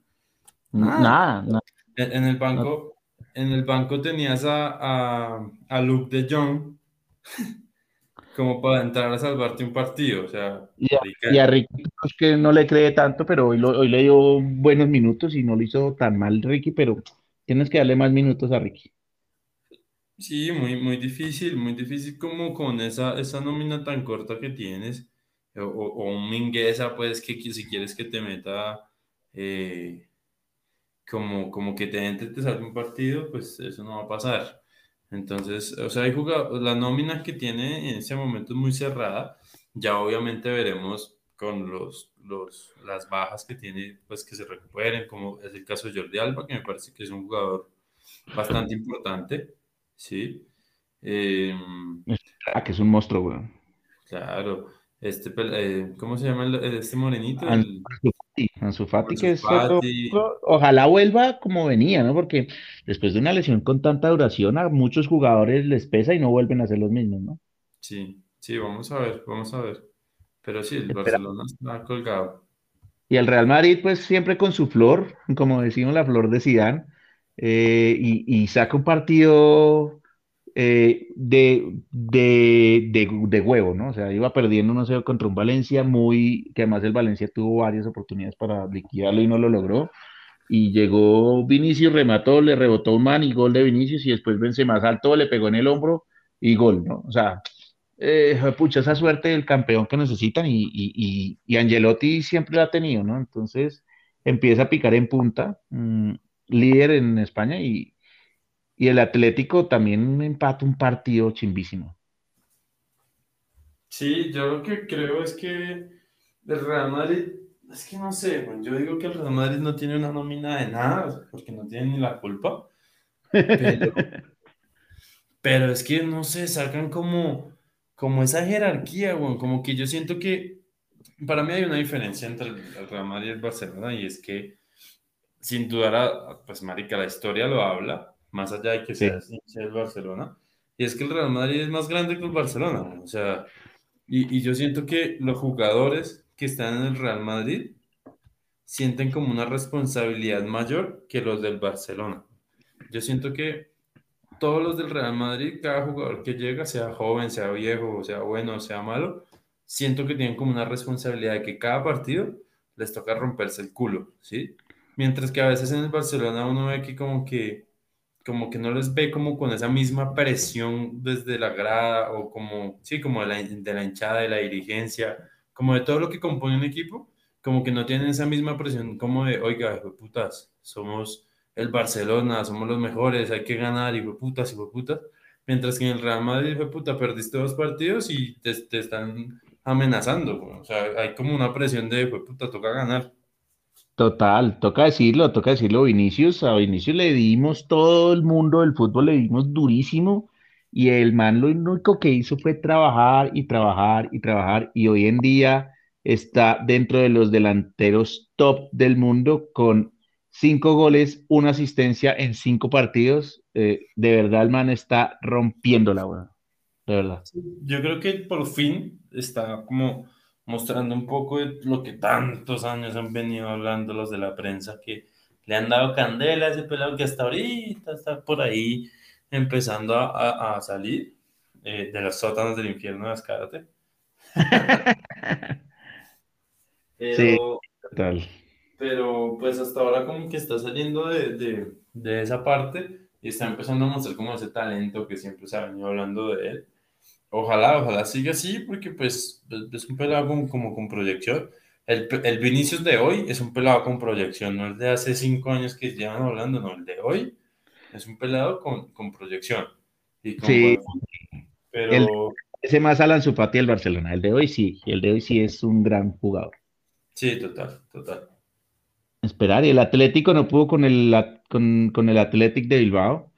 Nada. nada, En, el banco, en el banco tenías a, a, Luke de Jong como para entrar a salvarte un partido. O sea, y a, Ricky es que no le cree tanto, pero hoy, hoy le dio buenos minutos y no lo hizo tan mal Ricky, pero tienes que darle más minutos a Ricky. Sí, muy, muy difícil, muy difícil como con esa, esa nómina tan corta que tienes o, un Mingueza, pues que, si quieres que te meta eh, como, como que te entre, te salga un partido, pues eso no va a pasar. Entonces, o sea, hay jugado, la nómina que tiene en ese momento es muy cerrada. Ya obviamente veremos con los, los, las bajas que tiene, pues que se recuperen, como es el caso de Jordi Alba, que me parece que es un jugador bastante importante, ¿sí? Eh, ah, que es un monstruo, güey. Claro. Este, eh, ¿cómo se llama este morenito? Ansu Fati, que es ojalá vuelva como venía, ¿no? Porque después de una lesión con tanta duración, a muchos jugadores les pesa y no vuelven a ser los mismos, ¿no? Sí, sí, vamos a ver, vamos a ver. Pero sí, el Barcelona está colgado. Y el Real Madrid, pues siempre con su flor, como decimos, la flor de Zidane, eh, y, y saca un partido eh, de, de, de, huevo, ¿no? O sea, iba perdiendo, no sé, contra un Valencia muy, que además el Valencia tuvo varias oportunidades para liquidarlo y no lo logró. Y llegó Vinicius, remató, le rebotó un man y gol de Vinicius y después vence más alto, le pegó en el hombro y gol, ¿no? O sea, eh, pucha, esa suerte del campeón que necesitan y, y, y, Angelotti siempre la ha tenido, ¿no? Entonces empieza a picar en punta, mm, líder en España y, y el Atlético también empata un partido chimbísimo. Sí, yo lo que creo es que el Real Madrid, es que no sé, yo digo que el Real Madrid no tiene una nómina de nada, porque no tiene ni la culpa. Pero, es que no sé, sacan como, como esa jerarquía, bueno, como que yo siento que para mí hay una diferencia entre el Real Madrid y el Barcelona, y es que sin duda, pues marica, la historia lo habla, más allá de que sea el Barcelona. Y es que el Real Madrid es más grande que el Barcelona. O sea, y, y, yo siento que los jugadores que están en el Real Madrid sienten como una responsabilidad mayor que los del Barcelona. Yo siento que todos los del Real Madrid, cada jugador que llega, sea joven, sea viejo, sea bueno, sea malo, siento que tienen como una responsabilidad de que cada partido les toca romperse el culo, ¿sí? Mientras que a veces en el Barcelona uno ve que como que como que no les ve como con esa misma presión desde la grada o como, sí, como de la, de la hinchada, de la dirigencia, como de todo lo que compone un equipo, como que no tienen esa misma presión como de, oiga, hijo de putas, somos el Barcelona, somos los mejores, hay que ganar, hijo de putas, hijo de putas. Mientras que en el Real Madrid, hijo de puta, perdiste dos partidos y te, te están amenazando, o sea, hay como una presión de, hijo de puta, toca ganar. Total, toca decirlo, toca decirlo, Vinicius, a Vinicius le dimos todo el mundo del fútbol, le dimos durísimo y el man lo único que hizo fue trabajar y trabajar y trabajar y hoy en día está dentro de los delanteros top del mundo con cinco goles, una asistencia en cinco partidos. Eh, de verdad el man está rompiendo la buena, de verdad. Yo creo que por fin está como mostrando un poco de lo que tantos años han venido hablando los de la prensa, que le han dado candela a ese pelado que hasta ahorita está por ahí empezando a, a, salir eh, de los sótanos del infierno de Ascárate. sí, total. Pero pues hasta ahora como que está saliendo de, de, de esa parte y está empezando a mostrar como ese talento que siempre se ha venido hablando de él Ojalá, ojalá siga así, porque pues es un pelado como, con proyección. El, el, Vinicius de hoy es un pelado con proyección, no el de hace cinco años que llevan hablando, no, el de hoy es un pelado con, con proyección. Y sí, pero... ese más Alan Zufati del Barcelona, el de hoy sí, el de hoy sí es un gran jugador. Sí, total, total. Esperar, y el Atlético no pudo con el, con, con el Athletic de Bilbao,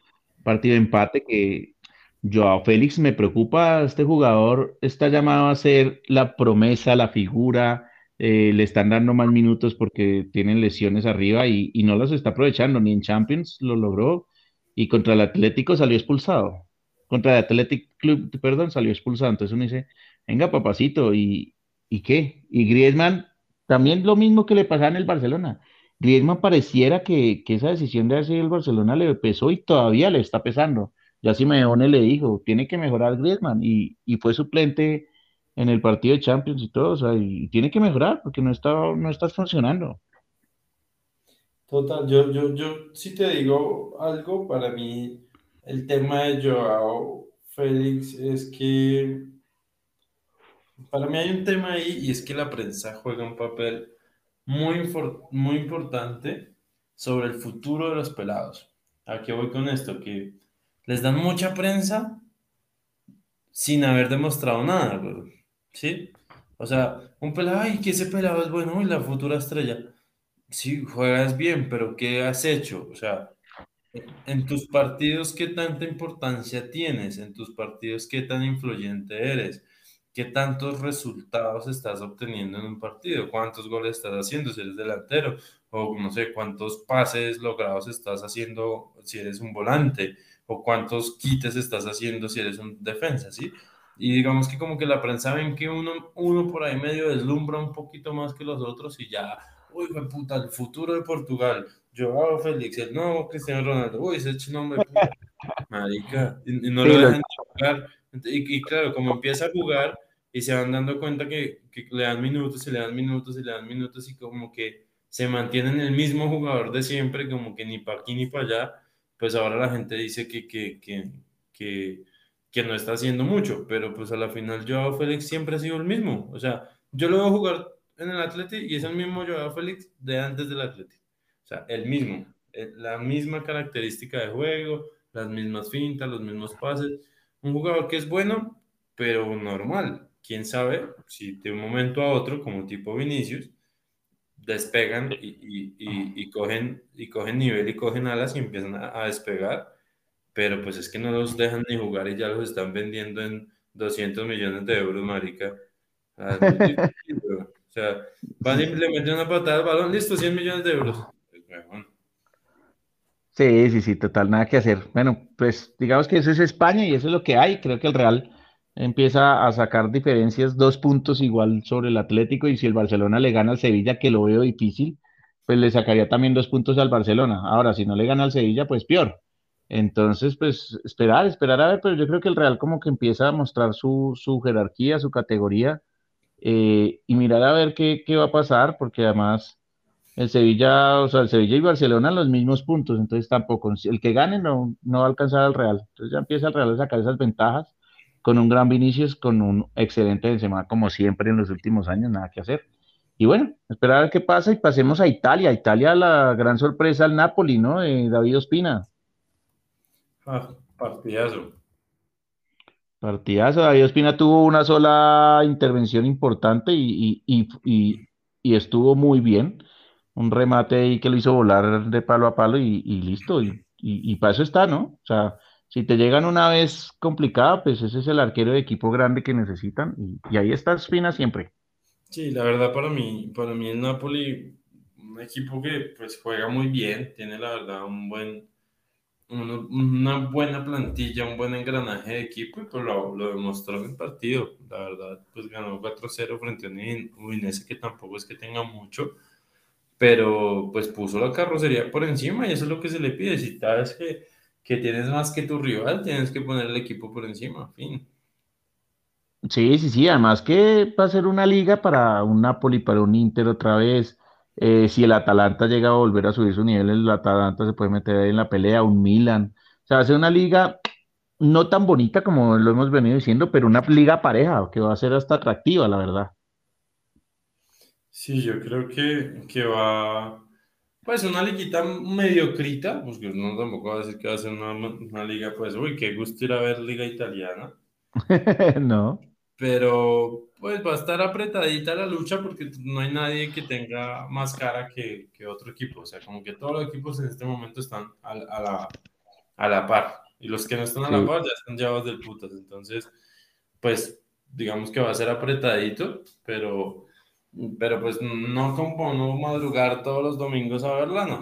partido de empate que Joao Félix me preocupa, este jugador está llamado a ser la promesa, la figura, eh, le están dando más minutos porque tienen lesiones arriba y, no los está aprovechando, ni en Champions lo logró y contra el Atlético salió expulsado, contra el Athletic Club, perdón, salió expulsado, entonces uno dice, venga papacito, ¿y, y qué? Y Griezmann, también lo mismo que le pasaba en el Barcelona. Griezmann pareciera que, que esa decisión de hacer el Barcelona le pesó y todavía le está pesando ya Simeone le dijo, tiene que mejorar Griezmann y, y fue suplente en el partido de Champions y todo, o sea, y tiene que mejorar porque no está, no está funcionando. Total, yo, yo, yo sí te digo algo, para mí el tema de Joao Félix es que para mí hay un tema ahí y es que la prensa juega un papel muy, muy importante sobre el futuro de los pelados. ¿A qué voy con esto? Que les dan mucha prensa sin haber demostrado nada, ¿sí? O sea, un pelado, ay, que ese pelado es bueno, y la futura estrella. Sí, juegas bien, pero ¿qué has hecho? O sea, en tus partidos, ¿qué tanta importancia tienes? En tus partidos, ¿qué tan influyente eres? ¿Qué tantos resultados estás obteniendo en un partido? ¿Cuántos goles estás haciendo si eres delantero? O no sé, ¿cuántos pases logrados estás haciendo si eres un volante? O cuántos quites estás haciendo si eres un defensa, ¿sí? Y digamos que como que la prensa ven que uno, uno por ahí medio deslumbra un poquito más que los otros y ya, uy, puta, el futuro de Portugal, Joao Félix, el nuevo Cristiano Ronaldo, uy, ese nombre, puta, marica, y, no lo dejan jugar. Y, claro, como empieza a jugar y se van dando cuenta que, que le dan minutos y le dan minutos y le dan minutos y como que se mantienen el mismo jugador de siempre, como que ni para aquí ni para allá, pues ahora la gente dice que, que, que, que, que no está haciendo mucho, pero pues a la final Joao Félix siempre ha sido el mismo. O sea, yo lo veo jugar en el Atleti y es el mismo Joao Félix de antes del Atleti. O sea, el mismo, eh, la misma característica de juego, las mismas fintas, los mismos pases. Un jugador que es bueno, pero normal. Quién sabe si de un momento a otro, como tipo Vinicius, despegan y, y, cogen, y cogen nivel y cogen alas y empiezan a, despegar, pero pues es que no los dejan ni jugar y ya los están vendiendo en 200 millones de euros, marica. Ah, o sea, van y le meten una patada al balón, listo, 100 millones de euros. Sí, sí, sí, total, nada que hacer. Bueno, pues digamos que eso es España y eso es lo que hay. Creo que el Real empieza a sacar diferencias, dos puntos igual sobre el Atlético y si el Barcelona le gana al Sevilla, que lo veo difícil, pues le sacaría también dos puntos al Barcelona. Ahora, si no le gana al Sevilla, pues peor. Entonces, pues esperar, esperar a ver, pero yo creo que el Real como que empieza a mostrar su, su jerarquía, su categoría eh, y mirar a ver qué, qué va a pasar, porque además el Sevilla, o sea, el Sevilla y Barcelona los mismos puntos, entonces tampoco, el que gane no, no va a alcanzar al Real. Entonces ya empieza el Real a sacar esas ventajas con un gran Vinicius, con un excelente Benzema, como siempre en los últimos años, nada que hacer. Y bueno, esperar a ver qué pasa y pasemos a Italia. Italia, la gran sorpresa al Napoli, ¿no? De David Ospina. Ah, partidazo. Partidazo. David Ospina tuvo una sola intervención importante y, y, y, y estuvo muy bien. Un remate ahí que lo hizo volar de palo a palo y, listo. Y, para eso está, ¿no? O sea, si te llegan una vez complicada, pues ese es el arquero de equipo grande que necesitan. Y, ahí está Ospina siempre. Sí, la verdad para mí, para mí el Napoli, un equipo que pues juega muy bien, tiene la verdad un buen, una buena plantilla, un buen engranaje de equipo y pues lo, lo demostró en el partido. La verdad, pues ganó 4-0 frente a un Udinese que tampoco es que tenga mucho, pero pues puso la carrocería por encima y eso es lo que se le pide. Si sabes que, que tienes más que tu rival, tienes que poner el equipo por encima, fin. Sí, sí, sí, además que va a ser una liga para un Napoli, para un Inter otra vez. Eh, si el Atalanta llega a volver a subir su nivel, el Atalanta se puede meter ahí en la pelea, un Milan. O sea, va a ser una liga no tan bonita como lo hemos venido diciendo, pero una liga pareja, que va a ser hasta atractiva, la verdad. Sí, yo creo que, que va, pues una liguita mediocrita, pues que no tampoco va a decir que va a ser una, una liga, pues, uy, qué gusto ir a ver liga italiana. No. Pero pues va a estar apretadita la lucha porque no hay nadie que tenga más cara que, que otro equipo. O sea, como que todos los equipos en este momento están a, a la, a la par. Y los que no están a la par ya están llevados del putas. Entonces, pues digamos que va a ser apretadito, pero, pero pues no como no madrugar todos los domingos a verla, ¿no?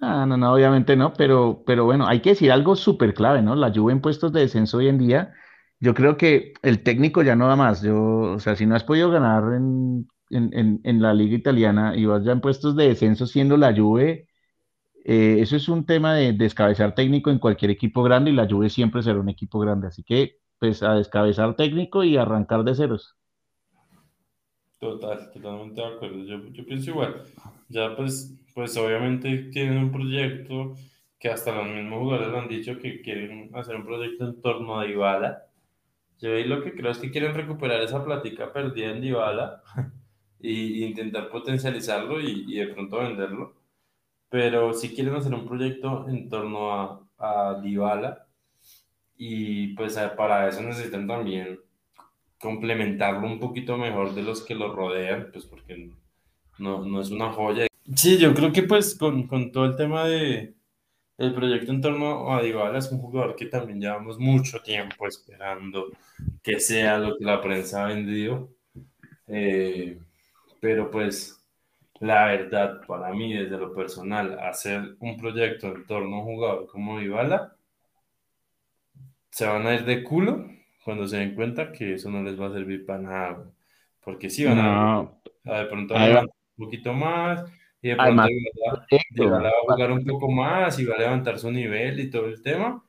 Ah, no, no, obviamente no, pero, pero bueno, hay que decir algo súper clave, ¿no? La Juve en puestos de descenso hoy en día yo creo que el técnico ya no da más. Yo, o sea, si no has podido ganar en, en, en, la liga italiana y vas ya en puestos de descenso siendo la Juve, eh, eso es un tema de descabezar técnico en cualquier equipo grande y la Juve siempre será un equipo grande. Así que, pues, a descabezar técnico y arrancar de ceros. Total, totalmente de acuerdo. Yo, yo pienso igual. Ya, pues, pues, obviamente tienen un proyecto que hasta los mismos jugadores han dicho que quieren hacer un proyecto en torno a Dybala yo ahí lo que creo es que quieren recuperar esa plática perdida en Dybala y, intentar potencializarlo y, de pronto venderlo. Pero si quieren hacer un proyecto en torno a, a Dybala y pues para eso necesitan también complementarlo un poquito mejor de los que lo rodean, pues porque no, no es una joya. Sí, yo creo que pues con, con todo el tema de, el proyecto en torno a Dybala es un jugador que también llevamos mucho tiempo esperando que sea lo que la prensa ha vendido. Eh, pero pues la verdad, para mí, desde lo personal, hacer un proyecto en torno a un jugador como Dybala, se van a ir de culo cuando se den cuenta que eso no les va a servir para nada. Porque sí van a, de pronto un poquito más, y de pronto Dybala, va a jugar un poco más y va a levantar su nivel y todo el tema.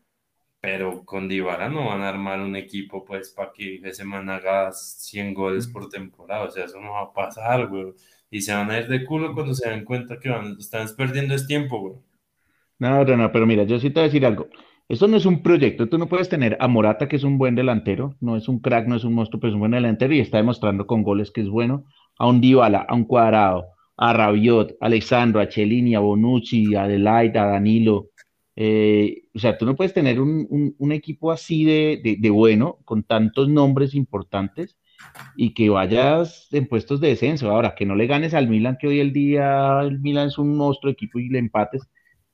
Pero con Dybala no van a armar un equipo pues para que ese man haga 100 goles por temporada. O sea, eso no va a pasar, güey. Y se van a ir de culo cuando se den cuenta que van, están perdiendo ese tiempo, güey. No, no, no, pero mira, yo sí te voy a decir algo. Esto no es un proyecto. Tú no puedes tener a Morata, que es un buen delantero. No es un crack, no es un monstruo, pero es un buen delantero y está demostrando con goles que es bueno. A un Dybala, a un Cuadrado, a Rabiot, a Alexandro, a Chelini, a Bonucci, a Adelaide, a Danilo. Eh, o sea, tú no puedes tener un, un, equipo así de, de, bueno, con tantos nombres importantes y que vayas en puestos de descenso. Ahora, que no le ganes al Milan, que hoy el día el Milan es un monstruo equipo y le empates,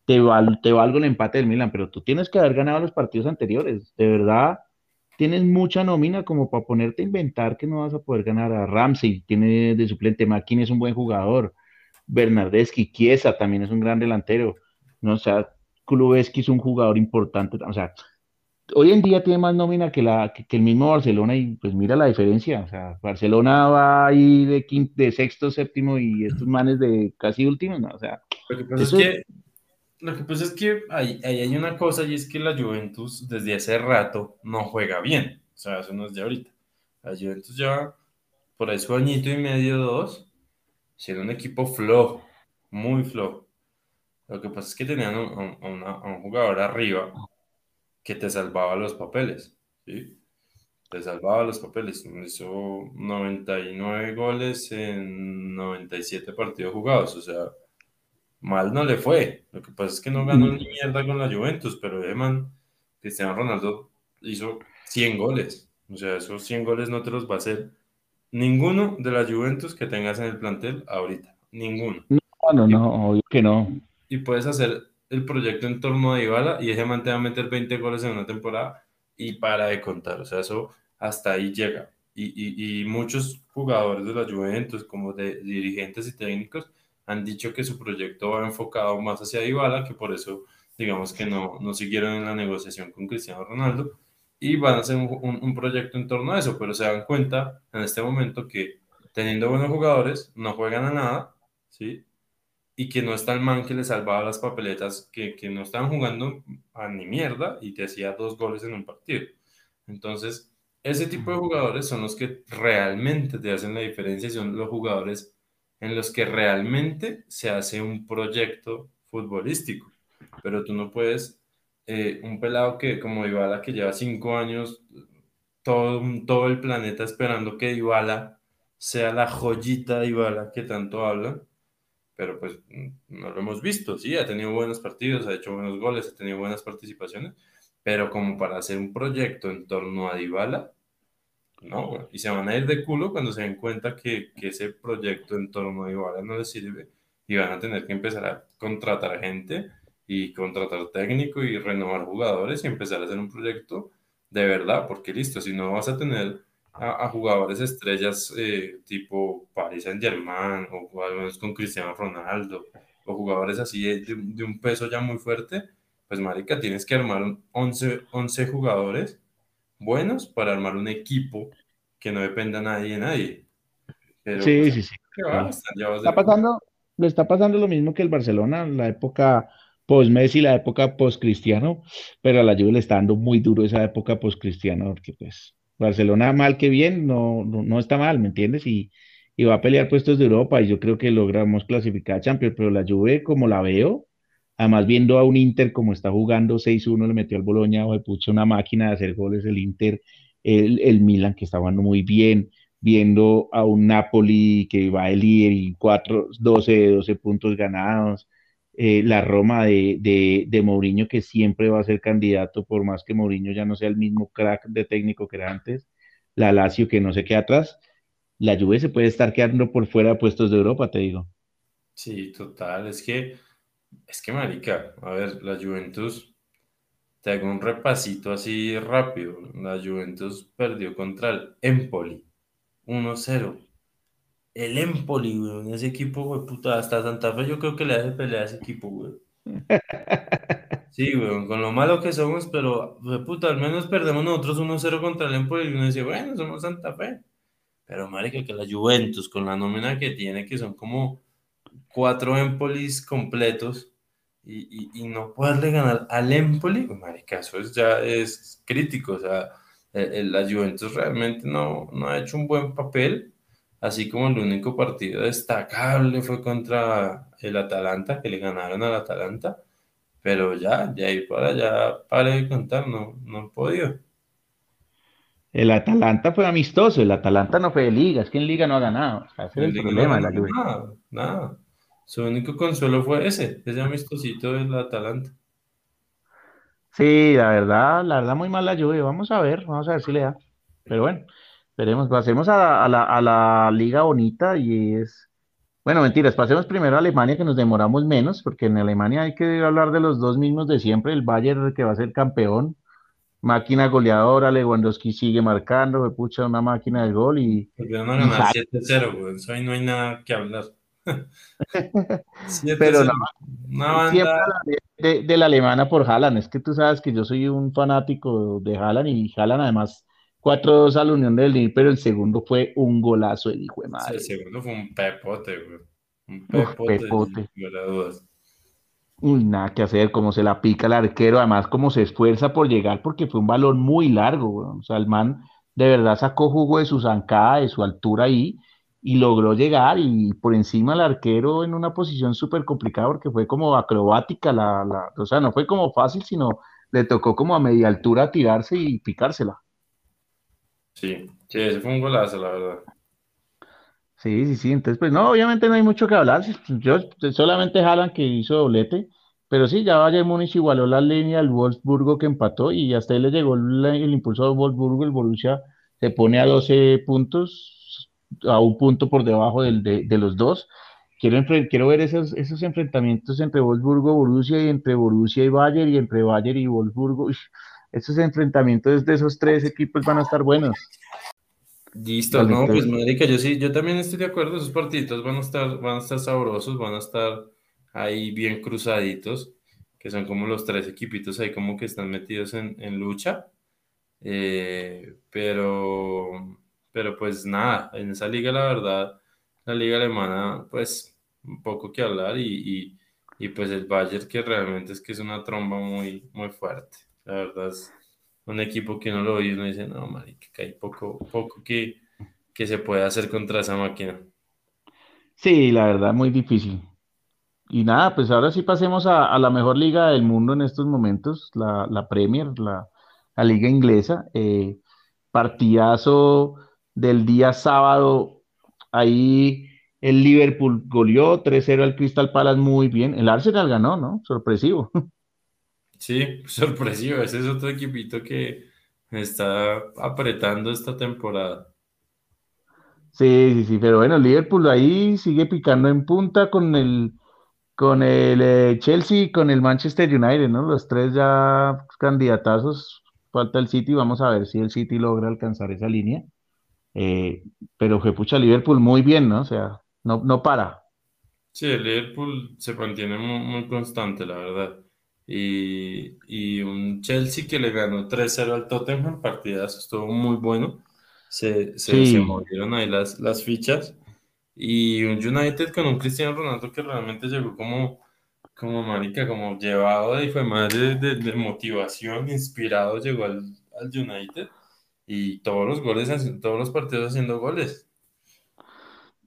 te, val, te valgo el empate del Milan, pero tú tienes que haber ganado los partidos anteriores. De verdad, tienes mucha nómina como para ponerte a inventar que no vas a poder ganar a Ramsey, tiene de suplente Makin es un buen jugador, Bernardeschi, Chiesa también es un gran delantero, no o sea, Kulubeski es un jugador importante, o sea, hoy en día tiene más nómina que, la, que, el mismo Barcelona y pues mira la diferencia, o sea, Barcelona va ahí de, de sexto, séptimo y estos manes de casi último, ¿no? o sea, lo que pasa es que lo que pasa es que ahí, hay una cosa y es que la Juventus desde hace rato no juega bien. O sea, eso no es de ahorita. La Juventus lleva por ahí su añito y medio, dos, siendo un equipo flojo, muy flojo. Lo que pasa es que tenían un, un jugador arriba que te salvaba los papeles, ¿sí? Te salvaba los papeles. Hizo 99 goles en 97 partidos jugados, o sea, mal no le fue. Lo que pasa es que no ganó ni mierda con la Juventus, pero Eman, Cristiano Ronaldo hizo 100 goles. O sea, esos 100 goles no te los va a hacer ninguno de la Juventus que tengas en el plantel ahorita. Ninguno. No, no, no, obvio que no. Y puedes hacer el proyecto en torno a Dybala y ese man te va a meter 20 goles en una temporada y para de contar. O sea, eso hasta ahí llega. Y, y, y muchos jugadores de la Juventus, como de dirigentes y técnicos, han dicho que su proyecto va enfocado más hacia Dybala, que por eso, digamos que no, no siguieron en la negociación con Cristiano Ronaldo, y van a hacer un, un, proyecto en torno a eso, pero se dan cuenta en este momento que teniendo buenos jugadores, no juegan a nada, ¿sí? Y que no está el man que le salvaba las papeletas, que, que no estaban jugando a ni mierda y te hacía dos goles en un partido. Entonces, ese tipo de jugadores son los que realmente te hacen la diferencia, son los jugadores en los que realmente se hace un proyecto futbolístico. Pero tú no puedes, eh, un pelado que como Ibala, que lleva cinco años, todo, todo el planeta esperando que Ibala sea la joyita de Ibala que tanto habla, pero pues no lo hemos visto, sí, ha tenido buenos partidos, ha hecho buenos goles, ha tenido buenas participaciones, pero como para hacer un proyecto en torno a Dybala, no, y se van a ir de culo cuando se den cuenta que, que ese proyecto en torno a Iguala no les sirve. Y van a tener que empezar a contratar gente y contratar técnico y renovar jugadores y empezar a hacer un proyecto de verdad, porque listo, si no vas a tener a, jugadores estrellas eh, tipo Paris Saint Germain o algunos con Cristiano Ronaldo o jugadores así de, de, un peso ya muy fuerte, pues marica, tienes que armar 11, 11 jugadores buenos para armar un equipo que no dependa nadie de nadie. sí, pues, sí, sí. está pasando, le está pasando lo mismo que el Barcelona en la época post-Messi, la época post-Cristiano, pero a la Juve le está dando muy duro esa época post-Cristiano, porque pues Barcelona mal que bien, no, no, está mal, ¿me entiendes? Y, y, va a pelear puestos de Europa y yo creo que logramos clasificar a Champions, pero la Juve, como la veo, Además, viendo a un Inter como está jugando 6-1, le metió al Boloña, o puso una máquina de hacer goles el Inter, el, el, Milan que está jugando muy bien, viendo a un Napoli que va el líder y 4, 12, 12 puntos ganados, eh, la Roma de, de, de, Mourinho que siempre va a ser candidato, por más que Mourinho ya no sea el mismo crack de técnico que era antes, la Lazio que no se queda atrás, la Juve se puede estar quedando por fuera de puestos de Europa, te digo. Sí, total, es que es que, marica, a ver, la Juventus, te hago un repasito así rápido. La Juventus perdió contra el Empoli, 1-0. El Empoli, güey, ese equipo, güey, puta, hasta Santa Fe yo creo que le hace pelea a ese equipo, güey. Sí, güey, con lo malo que somos, pero, güey, puta, al menos perdemos nosotros 1-0 contra el Empoli y uno dice, bueno, somos Santa Fe. Pero, marica, que la Juventus, con la nómina que tiene, que son como cuatro Empolis completos y, y, no poderle ganar al Empoli, pues, marica, eso ya es crítico. O sea, la Juventus realmente no, no ha hecho un buen papel, así como el único partido destacable fue contra el Atalanta, que le ganaron al Atalanta, pero ya, de ahí para allá, para de contar, no, no han podido. El Atalanta fue amistoso, el Atalanta no fue de liga, es que en liga no ha ganado. ese es el problema de la Juventus. Nada, nada. Su único consuelo fue ese, ese amistosito del Atalanta. Sí, la verdad, la verdad muy mal la lluvia. Vamos a ver, vamos a ver si le da. Pero bueno, veremos. Pasemos a, la, a la liga bonita y es... Bueno, mentiras, pasemos primero a Alemania, que nos demoramos menos, porque en Alemania hay que hablar de los dos mismos de siempre, el Bayern que va a ser campeón, máquina goleadora, Lewandowski sigue marcando, me pucha una máquina de gol y... Volvieron a ganar 7-0, güey, eso ahí no hay nada que hablar. Pero no, siempre de, la alemana por Haaland. Es que tú sabes que yo soy un fanático de Haaland y Haaland además 4-2 a la Unión del Lille, pero el segundo fue un golazo, el hijo de madre. el segundo fue un pepote, güey. Un pepote. pepote. Uy, nada que hacer, como se la pica el arquero, además como se esfuerza por llegar, porque fue un balón muy largo, güey. O sea, el man de verdad sacó jugo de su zancada, de su altura ahí, y logró llegar y por encima el arquero en una posición súper complicada porque fue como acrobática, la, la, o sea, no fue como fácil, sino le tocó como a media altura tirarse y picársela. Sí, sí, ese fue un golazo, la verdad. Sí, sí, sí. Entonces, pues no, obviamente no hay mucho que hablar. Yo solamente jalan que hizo doblete, pero sí, ya Bayern Múnich igualó la línea al Wolfsburgo que empató y hasta ahí le llegó el, el impulso del Wolfsburgo. El Borussia se pone a 12 puntos, a un punto por debajo del, de, de los dos. Quiero, quiero ver esos, esos enfrentamientos entre Wolfsburgo, Borussia y entre Borussia y Bayern y entre Bayern y Wolfsburgo. Uy, esos enfrentamientos de esos tres equipos van a estar buenos. Listo, no, pues marica, yo sí, yo también estoy de acuerdo, esos partiditos van a estar, van a estar sabrosos, van a estar ahí bien cruzaditos, que son como los tres equipitos ahí como que están metidos en, en lucha. Eh, pero, pero pues nada, en esa liga la verdad, la liga alemana, pues un poco que hablar y, y, pues el Bayern que realmente es que es una tromba muy, muy fuerte. La verdad es un equipo que no lo oye y uno dice, no, marica, que hay poco, poco que, que se puede hacer contra esa máquina. Sí, la verdad, muy difícil. Y nada, pues ahora sí pasemos a, a la mejor liga del mundo en estos momentos, la, la Premier, la, la liga inglesa. Eh, partidazo del día sábado, ahí el Liverpool goleó 3-0 al Crystal Palace muy bien. El Arsenal ganó, ¿no? Sorpresivo. Sí, sorpresivo. Ese es otro equipito que está apretando esta temporada. Sí, sí, sí, pero bueno, Liverpool ahí sigue picando en punta con el, con el eh, Chelsea y con el Manchester United, ¿no? Los tres ya candidatazos. Falta el City, vamos a ver si el City logra alcanzar esa línea. Eh, pero fue pucha Liverpool muy bien, ¿no? O sea, no, no para. Sí, el Liverpool se mantiene muy, muy constante, la verdad. Y, y un Chelsea que le ganó 3-0 al Tottenham, partidazo, estuvo muy bueno. Se, se, movieron ahí las, las fichas. Y un United con un Cristiano Ronaldo que realmente llegó como, como marica, como llevado y fue madre de, de motivación, inspirado, llegó al, al United y todos los goles, todos los partidos haciendo goles.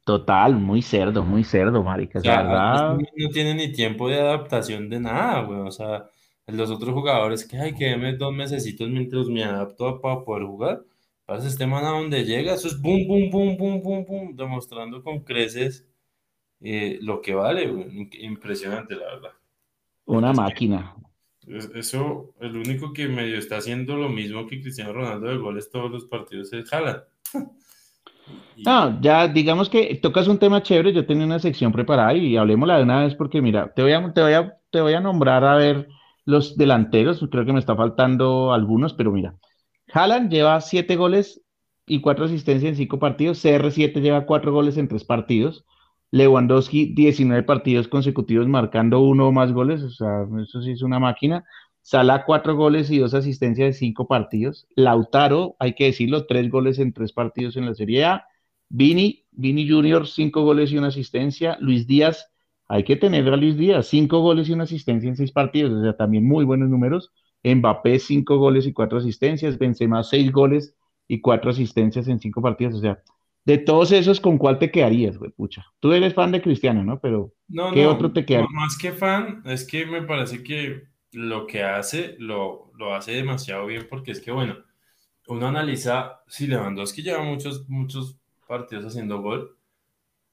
total, muy cerdo, muy cerdo, marica. Sea, este verdad, man no tiene ni tiempo de adaptación de nada, güey. O sea, los otros jugadores que, ay, que deme dos mesecitos mientras me adapto para poder jugar. Pasa este man a donde llega, eso es boom, boom, boom, boom, boom, boom, demostrando con creces eh, lo que vale, güey. Impresionante, la verdad. Una máquina. Es- eso, el único que medio está haciendo lo mismo que Cristiano Ronaldo de goles todos los partidos es Haaland. No, ya digamos que tocas un tema chévere, yo tenía una sección preparada y hablemosla de una vez porque mira, te voy a, te voy a, te voy a nombrar a ver los delanteros, creo que me está faltando algunos, pero mira, Haaland lleva siete goles y cuatro asistencias en cinco partidos, CR7 lleva cuatro goles en tres partidos, Lewandowski 19 partidos consecutivos marcando uno o más goles, o sea, eso sí es una máquina. Salah cuatro goles y dos asistencias en cinco partidos. Lautaro, hay que decirlo, tres goles en tres partidos en la Serie A. Vini, Vini Junior, cinco goles y una asistencia. Luis Díaz, hay que tener a Luis Díaz, cinco goles y una asistencia en seis partidos, o sea, también muy buenos números. Mbappé, cinco goles y cuatro asistencias. Benzema, seis goles y cuatro asistencias en cinco partidos. O sea, de todos esos, ¿con cuál te quedarías, güey? Pucha. Tú eres fan de Cristiano, ¿no? Pero, no, ¿qué no, otro te quedaría? más que fan, es que me parece que lo que hace lo, lo hace demasiado bien porque es que, bueno, uno analiza si Lewandowski lleva muchos, muchos partidos haciendo gol,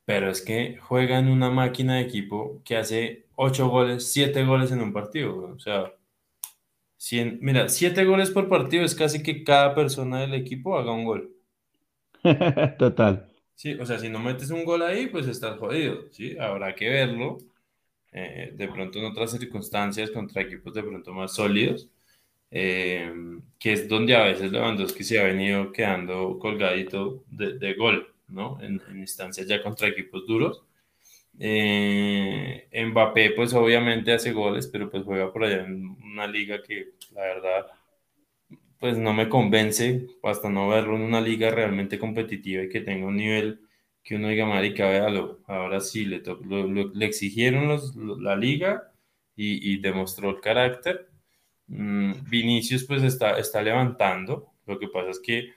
pero es que juega en una máquina de equipo que hace ocho goles, siete goles en un partido, güey. O sea, cien- mira, siete goles por partido es casi que cada persona del equipo haga un gol. Total. Sí, o sea, si no metes un gol ahí, pues estás jodido, ¿sí? Habrá que verlo, eh, de pronto en otras circunstancias contra equipos de pronto más sólidos, eh, que es donde a veces Lewandowski se ha venido quedando colgadito de, de gol, ¿no? En, instancias ya contra equipos duros. Eh, Mbappé, pues obviamente hace goles, pero pues juega por allá en una liga que la verdad, pues no me convence hasta no verlo en una liga realmente competitiva y que tenga un nivel que uno diga, marica, véalo, ahora sí, le, to- lo- lo- le exigieron los- lo- la liga y, y demostró el carácter. Mm, Vinicius pues está, está levantando, lo que pasa es que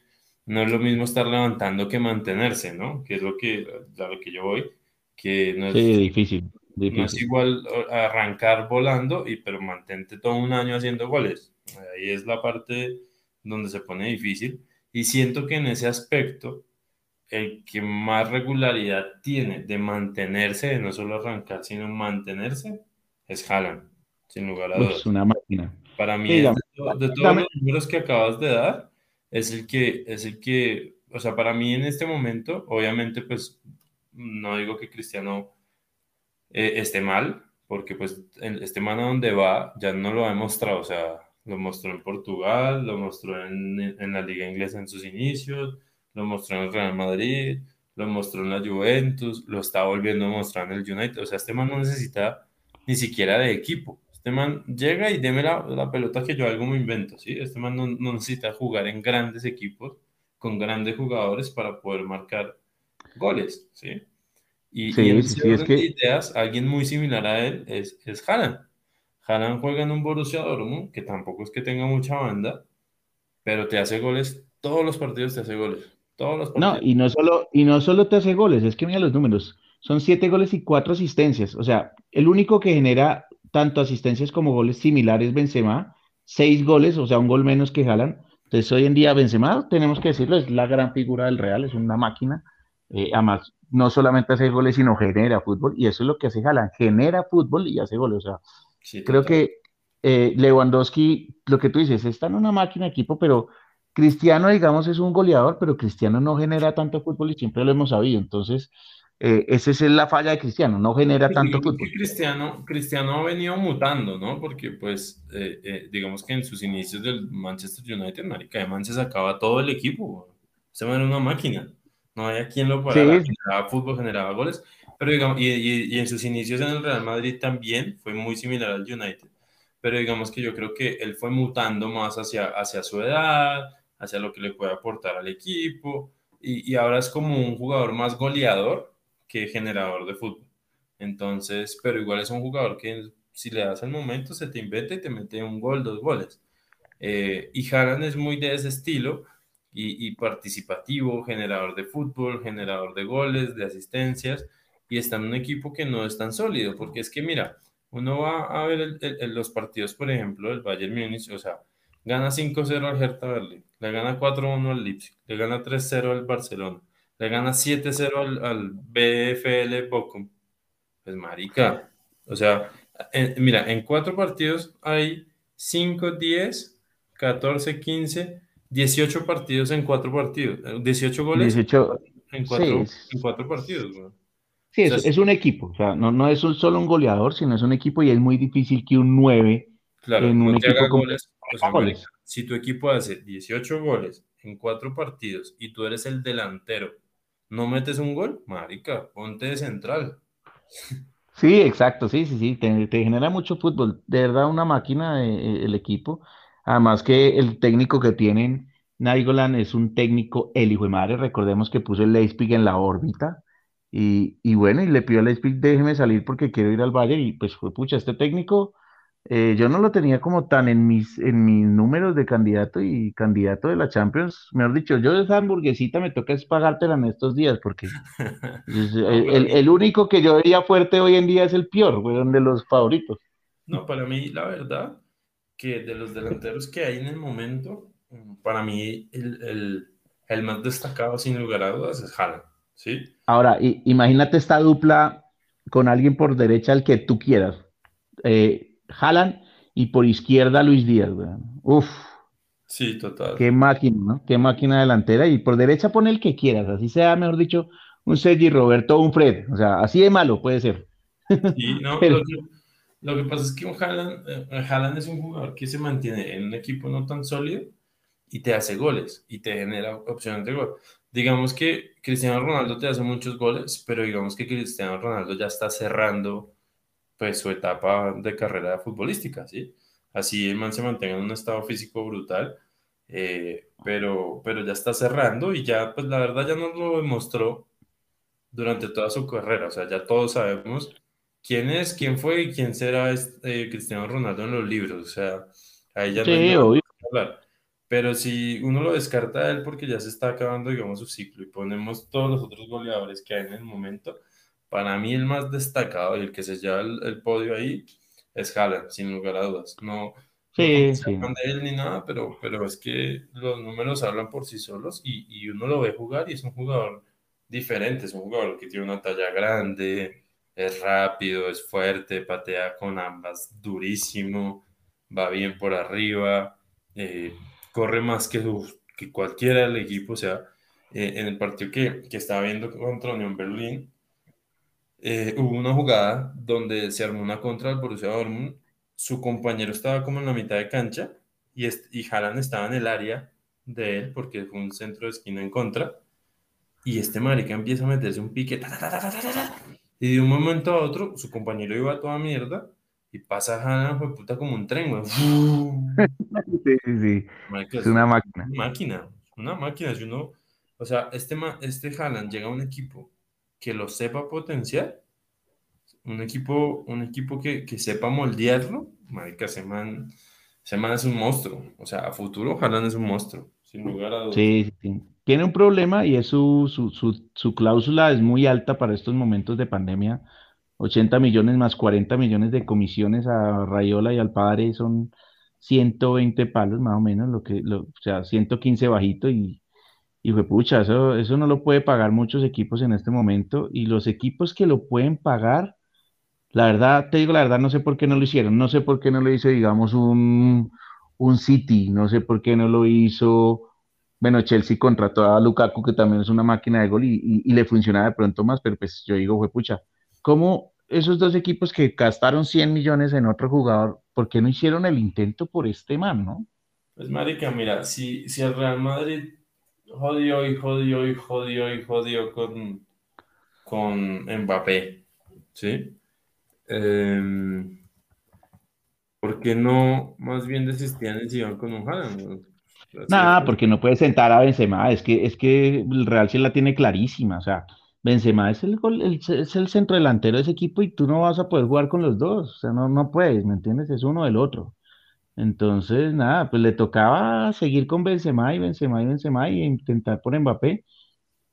no es lo mismo estar levantando que mantenerse, ¿no? Que es lo que, a lo que yo voy, que no es, Sí, difícil, no es difícil. igual arrancar volando, y, pero mantente todo un año haciendo goles. Ahí es la parte donde se pone difícil. Y siento que en ese aspecto, el que más regularidad tiene de mantenerse, de no solo arrancar, sino mantenerse, es Haaland, sin lugar a Uf, es dudas. una máquina. Para mí, Sí, de, to- de todos los números que acabas de dar, es el que, es el que, o sea, para mí en este momento, obviamente, pues, no digo que Cristiano eh, esté mal, porque pues este man a donde va ya no lo ha demostrado, o sea, lo mostró en Portugal, lo mostró en, en la liga inglesa en sus inicios, lo mostró en el Real Madrid, lo mostró en la Juventus, lo está volviendo a mostrar en el United, o sea, este man no necesita ni siquiera de equipo. Este man llega y deme la, la pelota que yo algo me invento, ¿sí? Este man no, no necesita jugar en grandes equipos con grandes jugadores para poder marcar goles, ¿sí? Y, y en Sí, es que ideas, alguien muy similar a él es, es Haaland. Haaland juega en un Borussia Dortmund, que tampoco es que tenga mucha banda, pero te hace goles, todos los partidos te hace goles, todos los No, partidos. y no solo, y no solo te hace goles, es que mira los números. Son siete goles y cuatro asistencias. O sea, el único que genera tanto asistencias como goles similares Benzema, seis goles, o sea, un gol menos que Haaland. Entonces, hoy en día Benzema, tenemos que decirlo, es la gran figura del Real, es una máquina. Eh, además, no solamente hace goles, sino genera fútbol, y eso es lo que hace Haaland, genera fútbol y hace goles. O sea, Sí, creo total. que eh, Lewandowski, lo que tú dices, está en una máquina de equipo, pero Cristiano, digamos, es un goleador, pero Cristiano no genera tanto fútbol y siempre lo hemos sabido. Entonces, eh, esa es la falla de Cristiano, no genera Pues tanto fútbol. Cristiano, Cristiano ha venido mutando, ¿no? Porque, pues, eh, eh, digamos que en sus inicios del Manchester United, marica, de man se sacaba todo el equipo. man era una máquina. No había quien lo parara. Sí, Generaba fútbol, generaba goles. Pero, digamos, y, y- y en sus inicios en el Real Madrid también fue muy similar al United. Pero, digamos que yo creo que él fue mutando más hacia, hacia su edad, hacia lo que le puede aportar al equipo. Y, y ahora es como un jugador más goleador que generador de fútbol. Entonces, pero igual es un jugador que si le das el momento se te inventa y te mete un gol, dos goles. Eh, y Haaland es muy de ese estilo y, y participativo, generador de fútbol, generador de goles, de asistencias, y está en un equipo que no es tan sólido, porque es que mira, uno va a ver el- el- los partidos, por ejemplo, del Bayern Múnich, o sea, gana 5-0 al Hertha Berlín, le gana 4-1 al Leipzig, le gana 3-0 al Barcelona, le gana 7-0 al, al BFL Bochum. Pues marica, o sea, en- mira, en cuatro partidos hay 5, 10, 14, 15, 18 partidos en cuatro partidos, eh, 18 goles 18, en cuatro, en cuatro partidos, güey. Sí, es, es un equipo, o sea, no, no es un- solo un goleador, sino es un equipo y es muy difícil que un 9 claro, en no un te haga equipo como goles, haga marica, goles. si tu equipo hace 18 goles en cuatro partidos y tú eres el delantero, no metes un gol, marica, ponte de central. Sí, exacto, sí, sí, sí, te, te genera mucho fútbol, de verdad una máquina eh, eh, el equipo, además que el técnico que tienen, Nainggolan es un técnico el hijo de madre, recordemos que puso el Leipzig en la órbita y, y bueno, y le pidió al Leipzig déjeme salir porque quiero ir al Bayern y pues fue pucha, este técnico eh, yo no lo tenía como tan en mis, en mis números de candidato y candidato de la Champions, mejor dicho, yo esa hamburguesita me toca es pagártela en estos días porque... El, el- el único que yo vería fuerte hoy en día es el Pior, weón, de los favoritos. no, para mí, la verdad, que de los delanteros que hay en el momento, para mí el, el, el más destacado sin lugar a dudas es Haaland, ¿sí? Ahora, imagínate esta dupla con alguien por derecha, el que tú quieras. Eh, Haaland y por izquierda Luis Díaz, weón. Uf, Sí, total. qué máquina, ¿no? Qué máquina delantera. Y por derecha pone el que quieras, así sea, mejor dicho, un Sergi Roberto o un Fred. O sea, así de malo puede ser. Sí, no, Pero lo que, lo que pasa es que un Haaland, eh, Haaland es un jugador que se mantiene en un equipo no tan sólido y te hace goles y te genera opciones de gol. Digamos que Cristiano Ronaldo te hace muchos goles, pero digamos que Cristiano Ronaldo ya está cerrando pues su etapa de carrera futbolística, ¿sí? Así el man se mantenga en un estado físico brutal, eh, pero, pero ya está cerrando y ya, pues la verdad ya nos lo demostró durante toda su carrera, o sea, ya todos sabemos quién es, quién fue y quién será este, Cristiano Ronaldo en los libros, o sea, ahí ya no hay sí, nada obvio. que hablar. Pero si uno lo descarta a él porque ya se está acabando, digamos, su ciclo y ponemos todos los otros goleadores que hay en el momento, para mí el más destacado y el que se lleva el, podio ahí es Haaland, sin lugar a dudas. No, sí, no de él ni nada, pero, pero es que los números hablan por sí solos y, y uno lo ve jugar y es un jugador diferente, es un jugador que tiene una talla grande, es rápido, es fuerte, patea con ambas durísimo, va bien por arriba, eh, corre más que, que cualquiera del equipo, o sea, eh, en el partido que, que, estaba viendo contra Unión Berlín, eh, hubo una jugada donde se armó una contra el Borussia Dortmund, su compañero estaba como en la mitad de cancha y, y Haaland estaba en el área de él porque fue un centro de esquina en contra y este marica empieza a meterse un pique y de un momento a otro su compañero iba a toda mierda y pasa Haaland fue puta como un tren güey. sí, sí, sí. es una máquina. Una máquina, una máquina. Si uno, o sea, este, este Haaland llega a un equipo que lo sepa potenciar, un equipo, un equipo que, que sepa moldearlo, marica, ese man, es un monstruo. O sea, a futuro Haaland es un monstruo, sin lugar a dudas. Sí, sí. Tiene un problema y es su, su, su, su cláusula es muy alta para estos momentos de pandemia. 80 millones más 40 millones de comisiones a Rayola y al padre son 120 palos más o menos, lo que, lo, o sea, 115 bajito y, y fue pucha, eso, eso no lo puede pagar muchos equipos en este momento y los equipos que lo pueden pagar, la verdad, te digo la verdad, no sé por qué no lo hicieron, no sé por qué no lo hizo, digamos, un, un City, no sé por qué no lo hizo, bueno, Chelsea contrató a Lukaku, que también es una máquina de gol y, y, le funciona de pronto más, pero pues yo digo, fue pucha, ¿cómo esos dos equipos que gastaron 100 millones en otro jugador, por qué no hicieron el intento por este man, no? Pues marica, mira, si, si el Real Madrid jodió y jodió y jodió y jodió con, con Mbappé, ¿sí? Em, ¿Por qué no más bien desistían y iban con un Haaland? Nada, porque no puede sentar a Benzema, es que, es que el Real se la tiene clarísima, o sea, Benzema es el, es el centro delantero de ese equipo y tú no vas a poder jugar con los dos, o sea, no, no puedes, ¿me entiendes? Es uno del otro. Entonces, nada, pues le tocaba seguir con Benzema y Benzema y Benzema y intentar por Mbappé.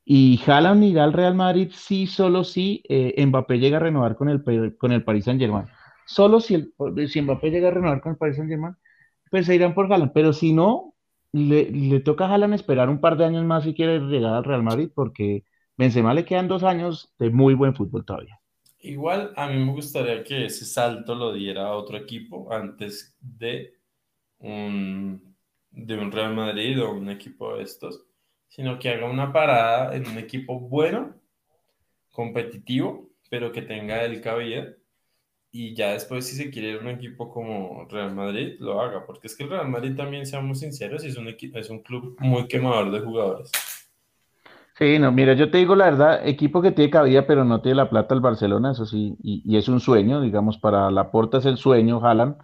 Y Haaland irá al Real Madrid sí, solo si eh, Mbappé llega a renovar con el, con el Paris Saint-Germain. Solo si, el, si Mbappé llega a renovar con el Paris Saint-Germain, pues se irán por Haaland. Pero si no, le, le toca a Haaland esperar un par de años más si quiere llegar al Real Madrid, porque Benzema le quedan dos años de muy buen fútbol todavía. Igual a mí me gustaría que ese salto lo diera a otro equipo antes de un, de un Real Madrid o un equipo de estos, sino que haga una parada en un equipo bueno, competitivo, pero que tenga el cabida. Y ya después, si se quiere ir a un equipo como Real Madrid, lo haga. Porque es que el Real Madrid también, seamos sinceros, es un, es un club muy quemador de jugadores. Sí, no, mira, yo te digo la verdad, equipo que tiene cabida, pero no tiene la plata el Barcelona, eso sí, y, y es un sueño, digamos, para la Porta es el sueño, Haaland,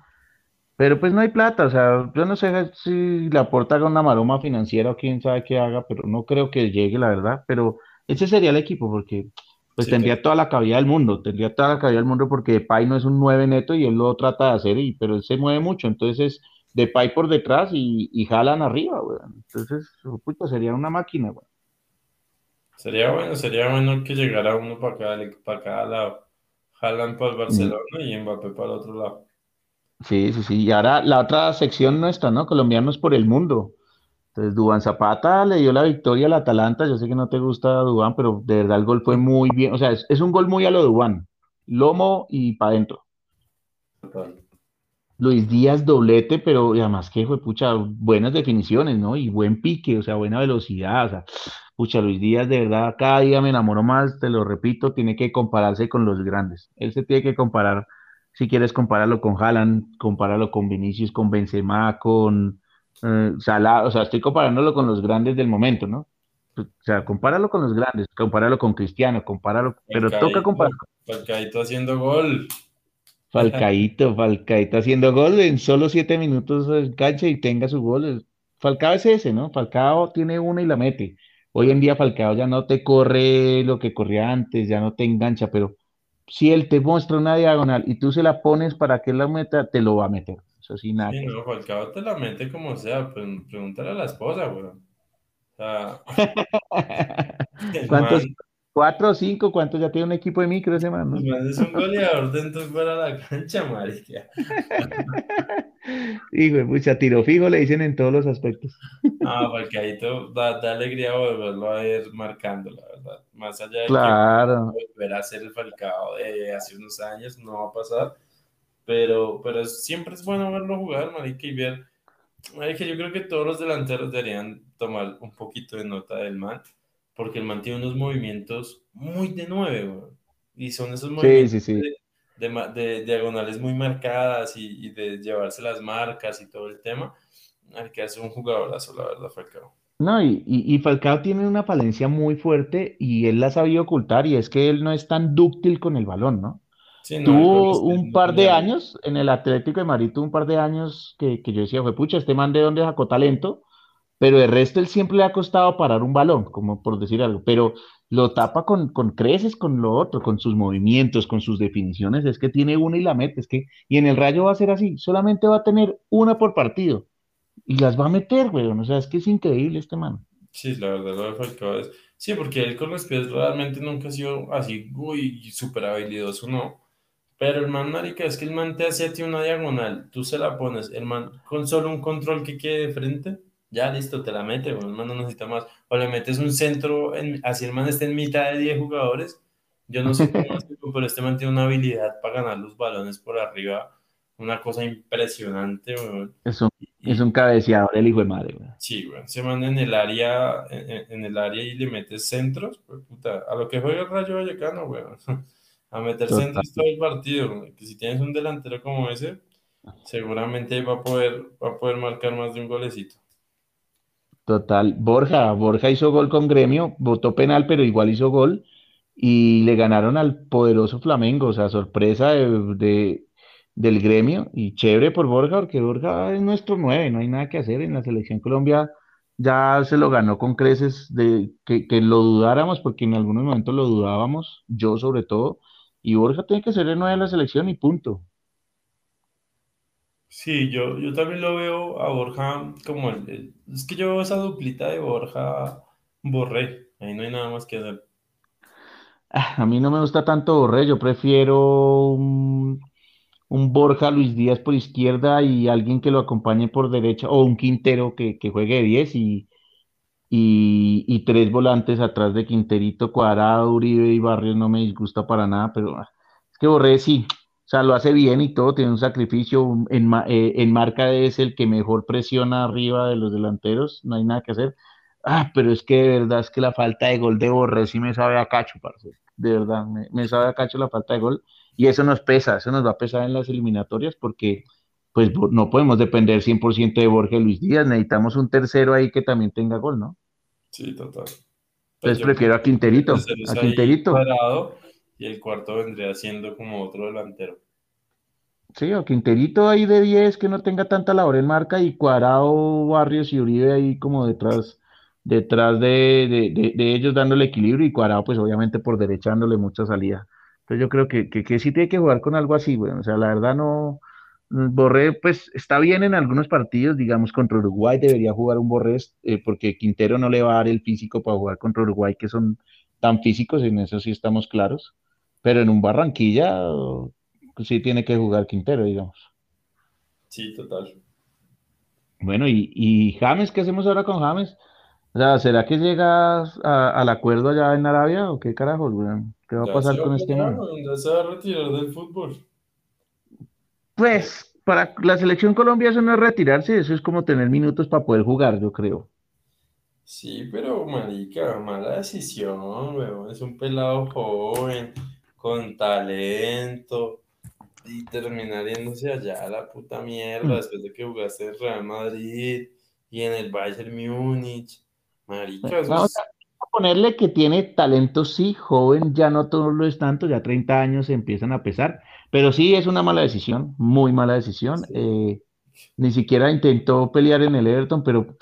pero pues no hay plata, o sea, yo no sé si la Porta haga una maroma financiera o quién sabe qué haga, pero no creo que llegue, la verdad, pero ese sería el equipo, porque pues tendría toda la cabida del mundo, tendría toda la cabida del mundo porque Depay no es un 9 neto y él lo trata de hacer, y, pero él se mueve mucho, entonces es Depay por detrás y, y jalan arriba, güey. Entonces, puta, sería una máquina, güey. Sería bueno, sería bueno que llegara uno para cada, para cada lado. Jalan para el Barcelona y Mbappé para el otro lado. Sí, sí, sí. Y ahora la otra sección nuestra, ¿no? Colombianos por el mundo. Entonces, Dubán Zapata le dio la victoria al Atalanta. Yo sé que no te gusta Dubán, pero de verdad el gol fue muy bien. O sea, es, un gol muy a lo Dubán. Lomo y para adentro. Luis Díaz doblete, pero además que fue, pucha, buenas definiciones, ¿no? Y buen pique, o sea, buena velocidad. O sea, pucha, Luis Díaz de verdad cada día me enamoro más, te lo repito, tiene que compararse con los grandes. Él se tiene que comparar si quieres compararlo con Haaland, compáralo con Vinicius, con Benzema, con eh, Salah, o sea, estoy comparándolo con los grandes del momento, ¿no? O sea, compáralo con los grandes, compáralo con Cristiano, compáralo, pero toca compararlo. Falcaito haciendo gol. Falcaito, Falcaito haciendo gol en solo siete minutos en cancha y tenga su gol. Falcao es ese, ¿no? Falcao tiene una y la mete. Hoy en día Falcao ya no te corre lo que corría antes, ya no te engancha, pero si él te muestra una diagonal y tú se la pones para que la meta, te lo va a meter. Eso sí, nada. Sí, no, Falcao te la mete como sea, pues pregúntale a la esposa, weón. O sea, ¿Cuántos? man, ¿Cuatro o cinco? ¿Cuántos ya tiene un equipo de micro ese man, el no? man es un goleador dentro de la cancha, marica. Hijo de pucha, tiro fijo le dicen en todos los aspectos. Ah, Falcaito da, da alegría volverlo a ver marcando, la verdad. Más allá de que Claro. volver a ser el Falcao de hace unos años, no va a pasar. Pero, pero siempre es bueno verlo jugar, marica, y ver. Marica, yo creo que todos los delanteros deberían tomar un poquito de nota del man, porque el man tiene unos movimientos muy de nueve. Y son esos Sí, movimientos sí, sí. de, de ma- de diagonales muy marcadas y, y de llevarse las marcas y todo el tema. Marica, es un jugadorazo, la verdad, Falcao. No, y, y, y Falcao tiene una falencia muy fuerte y él la ha sabido ocultar y es que él no es tan dúctil con el balón, ¿no? Sí, no, Tuvo un par de años en el Atlético de Madrid, tuvo un par de años que, que yo decía, fue pucha, este man de dónde sacó talento, pero de resto él siempre le ha costado parar un balón, como por decir algo, pero lo tapa con, con creces, con lo otro, con sus movimientos, con sus definiciones, es que tiene una y la mete, es que, y en el Rayo va a ser así, solamente va a tener una por partido y las va a meter, weón, o sea, es que es increíble este man. Sí, la verdad, lo de Falcao es. Sí, porque él con los pies realmente nunca ha sido así, uy, súper habilidoso, no. Pero el man, marica, es que el man te hace a ti una diagonal, tú se la pones, el man con solo un control que quede de frente, ya listo, te la mete, güey, el man no necesita más. O le metes un centro, en, así el man está en mitad de 10 jugadores, yo no sé cómo hace, pero este man tiene una habilidad para ganar los balones por arriba, una cosa impresionante. Es un, Y, es un cabeceador el hijo de madre, weón. Sí, güey, se manda en el área, en, el área y le metes centros, pues puta, a lo que juega el Rayo Vallecano, güey, a meter Total. centros todo el partido, que si tienes un delantero como ese, seguramente va a poder, va a poder marcar más de un golecito. Total, Borja, Borja hizo gol con Gremio, votó penal, pero igual hizo gol y le ganaron al poderoso Flamengo, o sea, sorpresa de, de- del Gremio y chévere por Borja, porque Borja es nuestro nueve, no hay nada que hacer en la selección Colombia, ya se lo ganó con creces de que, que lo dudáramos, porque en algunos momentos lo dudábamos, yo sobre todo, y Borja tiene que ser el nueve de la selección y punto. Sí, yo, yo también lo veo a Borja como el, es que yo veo esa duplita de Borja Borré, ahí no hay nada más que hacer. Ah, A mí no me gusta tanto Borré, yo prefiero un, Borja Luis Díaz por izquierda y alguien que lo acompañe por derecha, o un Quintero que, que juegue de 10 y, y, tres volantes atrás de Quinterito, Cuadrado, Uribe y Barrios no me disgusta para nada, pero ah, es que Borré sí, sea, lo hace bien y todo, tiene un sacrificio, en, eh, en marca es el que mejor presiona arriba de los delanteros, no hay nada que hacer. Ah, pero es que de verdad es que la falta de gol de Borré sí me sabe a cacho, parce. De verdad, me, me sabe a cacho la falta de gol. Y eso nos pesa, eso nos va a pesar en las eliminatorias porque pues no podemos depender 100% de Borja Luis Díaz, necesitamos un tercero ahí que también tenga gol, ¿no? Sí, total. Pues Entonces yo prefiero a Quinterito, a Quinterito. Y el cuarto vendría siendo como otro delantero. Sí, o Quinterito ahí de 10 que no tenga tanta labor en marca y Cuadrado, Barrios y Uribe ahí como detrás, detrás de, de, de- de ellos dándole equilibrio y Cuadrado pues obviamente por derecha dándole mucha salida. Entonces yo creo que, que, sí tiene que jugar con algo así, güey. O sea, la verdad no, mm, Borré pues está bien en algunos partidos, digamos contra Uruguay debería jugar un Borré eh, porque Quintero no le va a dar el físico para jugar contra Uruguay que son tan físicos, en eso sí estamos claros. Pero en un Barranquilla pues, sí tiene que jugar Quintero, digamos. Sí, total. Bueno, y, y James, ¿qué hacemos ahora con James? O sea, ¿será que llegas a- al acuerdo allá en Arabia o qué carajos, weón? ¿Qué va a pasar con este weón, ya se va a retirar del fútbol. Pues para la selección Colombia eso no es retirarse, eso es como tener minutos para poder jugar, yo creo. Sí, pero marica, mala decisión, weón. Es un pelado joven, con talento, y terminar yéndose allá a la puta mierda Mm. después de que jugaste en Real Madrid y en el Bayern Múnich. Marica, Vamos a ponerle que tiene talento, sí, joven, ya no todo lo es tanto, ya 30 años se empiezan a pesar, pero sí es una mala decisión, muy mala decisión. Sí, Eh, ni siquiera intentó pelear en el Everton, pero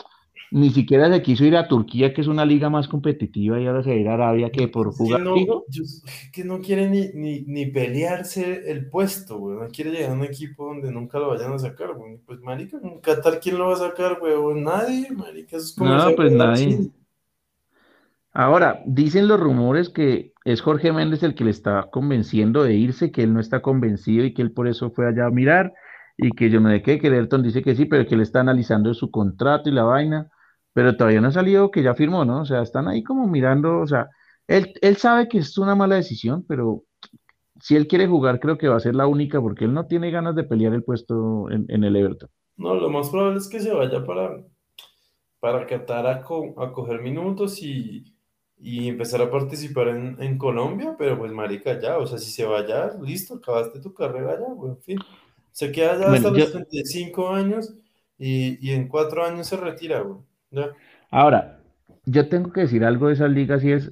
Ni siquiera se quiso ir a Turquía, que es una liga más competitiva, y ahora se va a ir a Arabia que por Es que jugar no, que no quiere ni, ni, ni pelearse el puesto, güey. No quiere llegar a un equipo donde nunca lo vayan a sacar, güey. Pues, marica, en Qatar, ¿quién lo va a sacar, güey? Nadie, marica. Eso es como No, pues jugar nadie. Chile. Ahora, dicen los rumores que es Jorge Méndez el que le está convenciendo de irse, que él no está convencido y que él por eso fue allá a mirar y que yo no sé qué, que Ayrton dice que sí, pero que él está analizando su contrato y la vaina, pero todavía no ha salido que ya firmó, ¿no? O sea, están ahí como mirando, o sea, él, él sabe que es una mala decisión, pero si él quiere jugar, creo que va a ser la única porque él no tiene ganas de pelear el puesto en, en el Everton. No, lo más probable es que se vaya para, para Qatar a, co- a coger minutos y, y empezar a participar en, en Colombia, pero pues, marica, ya, o sea, si se va allá, listo, acabaste tu carrera allá, güey, en fin. Se queda Bueno, hasta yo, los 35 años y, y en cuatro años se retira, güey. Ahora, yo tengo que decir algo de esas ligas y es,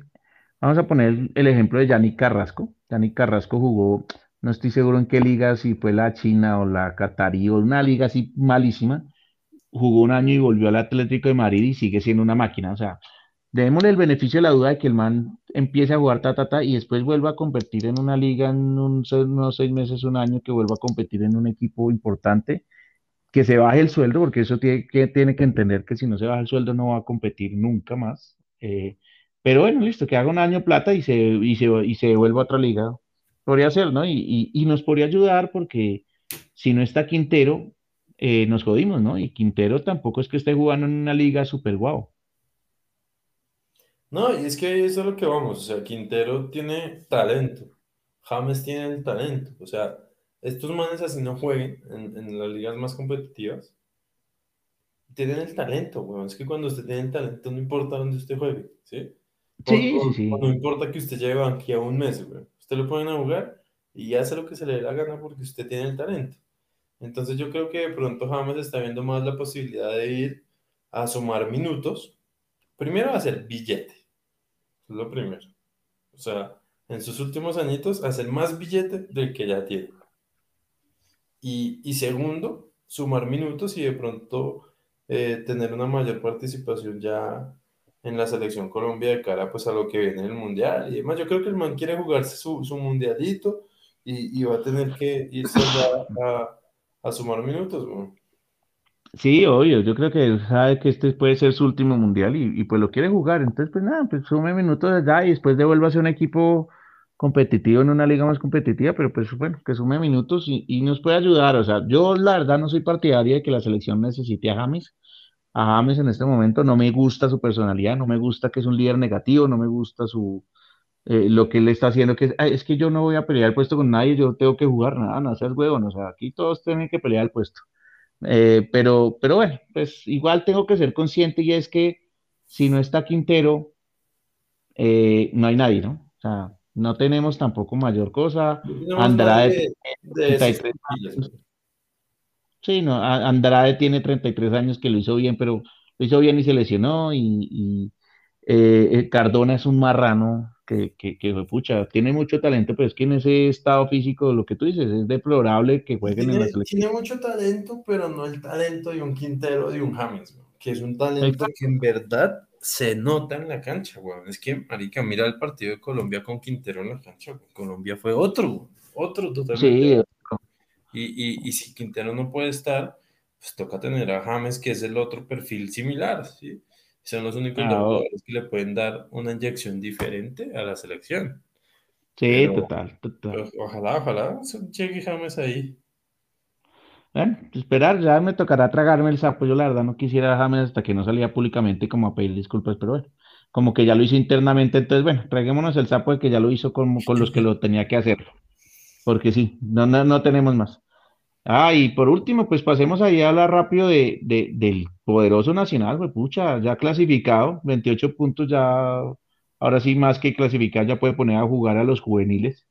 Vamos a poner el, ejemplo de Yannick Carrasco. Yannick Carrasco jugó, no estoy seguro en qué liga, si fue la China o la Qatarí o una liga así malísima. Jugó un año y volvió al Atlético de Madrid y sigue siendo una máquina. O sea, démosle el beneficio de la duda de que el man empiece a jugar ta, ta, ta y después vuelva a competir en una liga en un, unos seis meses, un año, que vuelva a competir en un equipo importante que se baje el sueldo, porque eso tiene que, tiene que entender que si no se baja el sueldo no va a competir nunca más. Eh, pero bueno, listo, que haga un año plata y se, y se, y se vuelva a otra liga. Podría ser, ¿no? Y, y, y nos podría ayudar porque si no está Quintero, eh, nos jodimos, ¿no? Y Quintero tampoco es que esté jugando en una liga súper guau. No, y es que eso es lo que vamos, o sea, Quintero tiene talento, James tiene el talento, o sea, estos manes así no jueguen en, en las ligas más competitivas, tienen el talento, weón. Es que cuando usted tiene el talento, no importa dónde usted juegue, ¿sí? Sí, sí, no importa que usted lleve aquí a un mes, weón. Usted lo ponen a jugar y hace lo que se le dé la gana porque usted tiene el talento. Entonces yo creo que de pronto James está viendo más la posibilidad de ir a sumar minutos. Primero hacer billete, es lo primero. O sea, en sus últimos añitos, hacer más billete del que ya tiene. Y, segundo, sumar minutos y de pronto eh, tener una mayor participación ya en la selección Colombia de cara pues a lo que viene en el Mundial. Y además yo creo que el man quiere jugarse su, su mundialito y, y va a tener que irse a, a sumar minutos. Sí, obvio, yo creo que sabe que este puede ser su último mundial y, y pues lo quiere jugar. Entonces, pues nada, pues sume minutos allá y después devuelva a un equipo competitivo en una liga más competitiva, pero pues bueno, que sume minutos y, nos puede ayudar. O sea, yo la verdad no soy partidaria de que la selección necesite a James. A James en este momento no me gusta su personalidad, no me gusta que es un líder negativo, no me gusta su eh, lo que él está haciendo, que es, "Ay, es que yo no voy a pelear el puesto con nadie, yo tengo que jugar nada, no seas huevón, o sea, aquí todos tienen que pelear el puesto. Eh, pero, pero bueno, pues igual tengo que ser consciente y es que si no está Quintero, eh, no hay nadie, ¿no? O sea, no tenemos tampoco mayor cosa. No Andrade tiene de, de treinta y esos tres perfiles, años. weón. Sí, no, Andrade tiene 33 años que lo hizo bien, pero lo hizo bien y se lesionó. Y, y, eh, eh, Cardona es un marrano que, que, que fue pucha, tiene mucho talento, pero es que en ese estado físico, lo que tú dices, es deplorable que jueguen en la Tiene, selección. tiene mucho talento, pero no el talento de un Quintero, de un James, que es un talento Exacto. que en verdad se nota en la cancha, weón. Es que, marica, mira el partido de Colombia con Quintero en la cancha, weón. Colombia fue otro, weón, otro totalmente. Sí, Y, y, y si Quintero no puede estar, pues toca tener a James, que es el otro perfil similar, ¿sí? Son los únicos ah, jugadores que le pueden dar una inyección diferente a la selección. sí, Pero total, total. pues, ojalá, ojalá llegue James ahí. Bueno, esperar, ya me tocará tragarme el sapo. Yo la verdad no quisiera James hasta que no salía públicamente como a pedir disculpas, pero bueno, como que ya lo hizo internamente, entonces bueno, traguémonos el sapo de que ya lo hizo con, con los que lo tenía que hacer, porque sí, no, no, no tenemos más. Ah, y por último, pues pasemos ahí a hablar rápido de, de- del poderoso Nacional, pues pucha, ya clasificado, 28 puntos ya, ahora sí más que clasificar, ya puede poner a jugar a los juveniles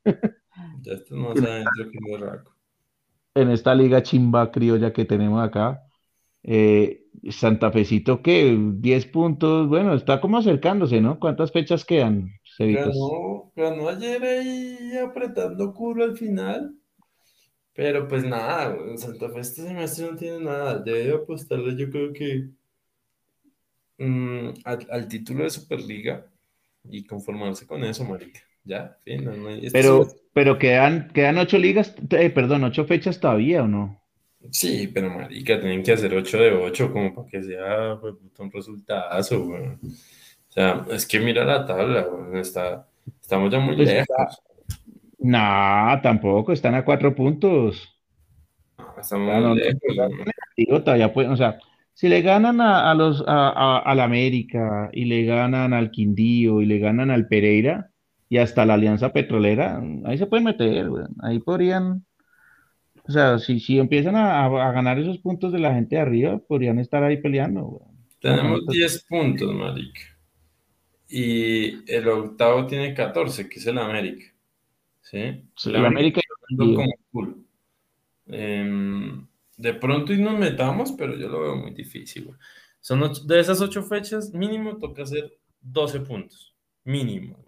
Ya estás más adentro que un berraco. En esta liga chimba criolla que tenemos acá. Eh, Santa Fecito, ¿qué? 10 puntos, bueno, está como acercándose, ¿no? ¿Cuántas fechas quedan? Ganó, ganó ayer ahí apretando culo al final. Pero pues nada, güey, Santa Fe este semestre no tiene nada. Debe apostarle, yo creo que mm, al, título de Superliga y conformarse con eso, marica. Ya, fin, no, pero, pero quedan, quedan ocho ligas, eh, perdón, ocho fechas todavía, ¿o no? Sí, pero marica, tienen que hacer 8 de 8 como para que sea pues, un resultado. O sea, es que mira la tabla. Está, estamos ya muy pues lejos. No, tampoco, están a cuatro puntos. estamos muy lejos. todavía pueden, o sea, si le ganan a, los a, al América y le ganan al Quindío y le ganan al Pereira y hasta la Alianza Petrolera, ahí se pueden meter, güey. Ahí podrían o sea, si, si empiezan a, ganar esos puntos de la gente de arriba, podrían estar ahí peleando. Tenemos 10 puntos, marica. Y el octavo tiene 14, que es el América. ¿Sí? el América. Em, de pronto y nos metamos, pero yo lo veo muy difícil. Son de esas ocho fechas, mínimo toca hacer 12 puntos. Mínimo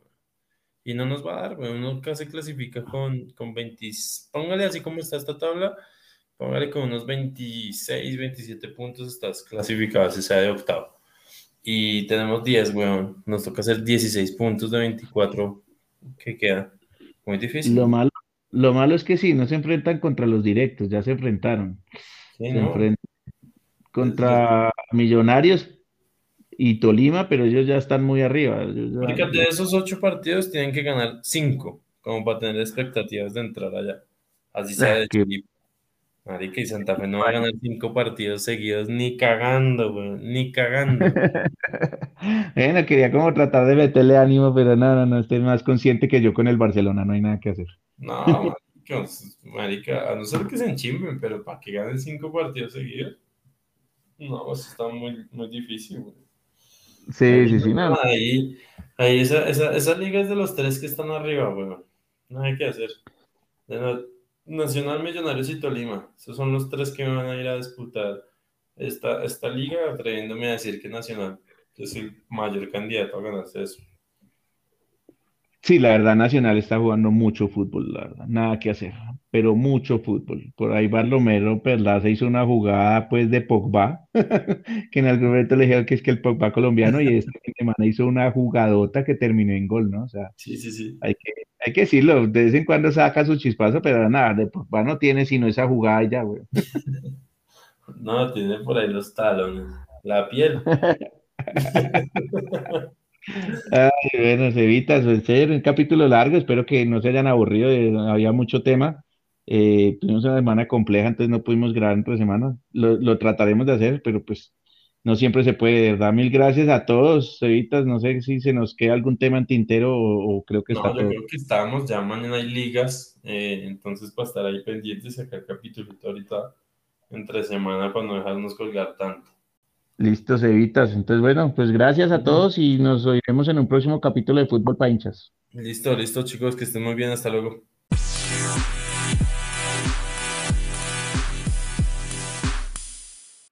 y no nos va a dar, güey. Uno casi clasifica con, con 20, póngale así como está esta tabla, póngale con unos 26, 27 puntos, estás clasificado, si sea de octavo. Y tenemos 10, weón. Nos toca hacer 16 puntos de 24 que queda. Muy difícil. Lo malo, lo malo es que sí, no se enfrentan contra los directos, ya se enfrentaron. se enfrentan contra Millonarios, y Tolima, pero ellos ya están muy arriba. de esos ocho partidos tienen que ganar cinco, como para tener expectativas de entrar allá. Así sea de equipo. Marica y Santa Fe no va a ganar cinco partidos seguidos ni cagando, güey, ni cagando. bueno, quería como tratar de meterle ánimo, pero no, no, no, estoy más consciente que yo con el Barcelona, no hay nada que hacer. No, marica, marica a no ser que se enchimben, pero para que ganen cinco partidos seguidos, no, eso está muy, muy difícil, güey. Sí, sí, sí. Ahí, ahí esa, esa, esa, liga es de los tres que están arriba, bueno. No hay que hacer. Nacional, Millonarios y Tolima. Esos son los tres que van a ir a disputar esta, esta liga, atreviéndome a decir que Nacional es el mayor candidato a ganarse eso. Sí, la verdad, Nacional está jugando mucho fútbol, la verdad, nada que hacer, pero mucho fútbol. Por ahí Barlomero Perlaza hizo una jugada pues de Pogba, que en algún momento le dijeron que es que el Pogba colombiano y esta semana hizo una jugadota que terminó en gol, ¿no? O sea, sí, sí, sí. Hay que, hay que decirlo, de vez en cuando saca su chispazo, pero nada, de Pogba no tiene sino esa jugada ya, güey. no, tiene por ahí los talones, la piel. Ay, bueno, Cevita, ser un capítulo largo, espero que no se hayan aburrido, había mucho tema. Eh, tuvimos una semana compleja, entonces no pudimos grabar entre semana. Lo, lo, trataremos de hacer, pero pues no siempre se puede, de verdad. Mil gracias a todos, Cevitas. No sé si se nos queda algún tema en tintero o, creo que está no, yo creo que estamos, ya mañana hay ligas, eh, entonces para estar ahí pendientes, sacar capítulo ahorita entre semana para no dejarnos colgar tanto. Listo, Cevitas. Entonces, bueno, pues gracias a todos y nos oiremos en un próximo capítulo de Fútbol para hinchas. Listo, listo, chicos, que estén muy bien. Hasta luego.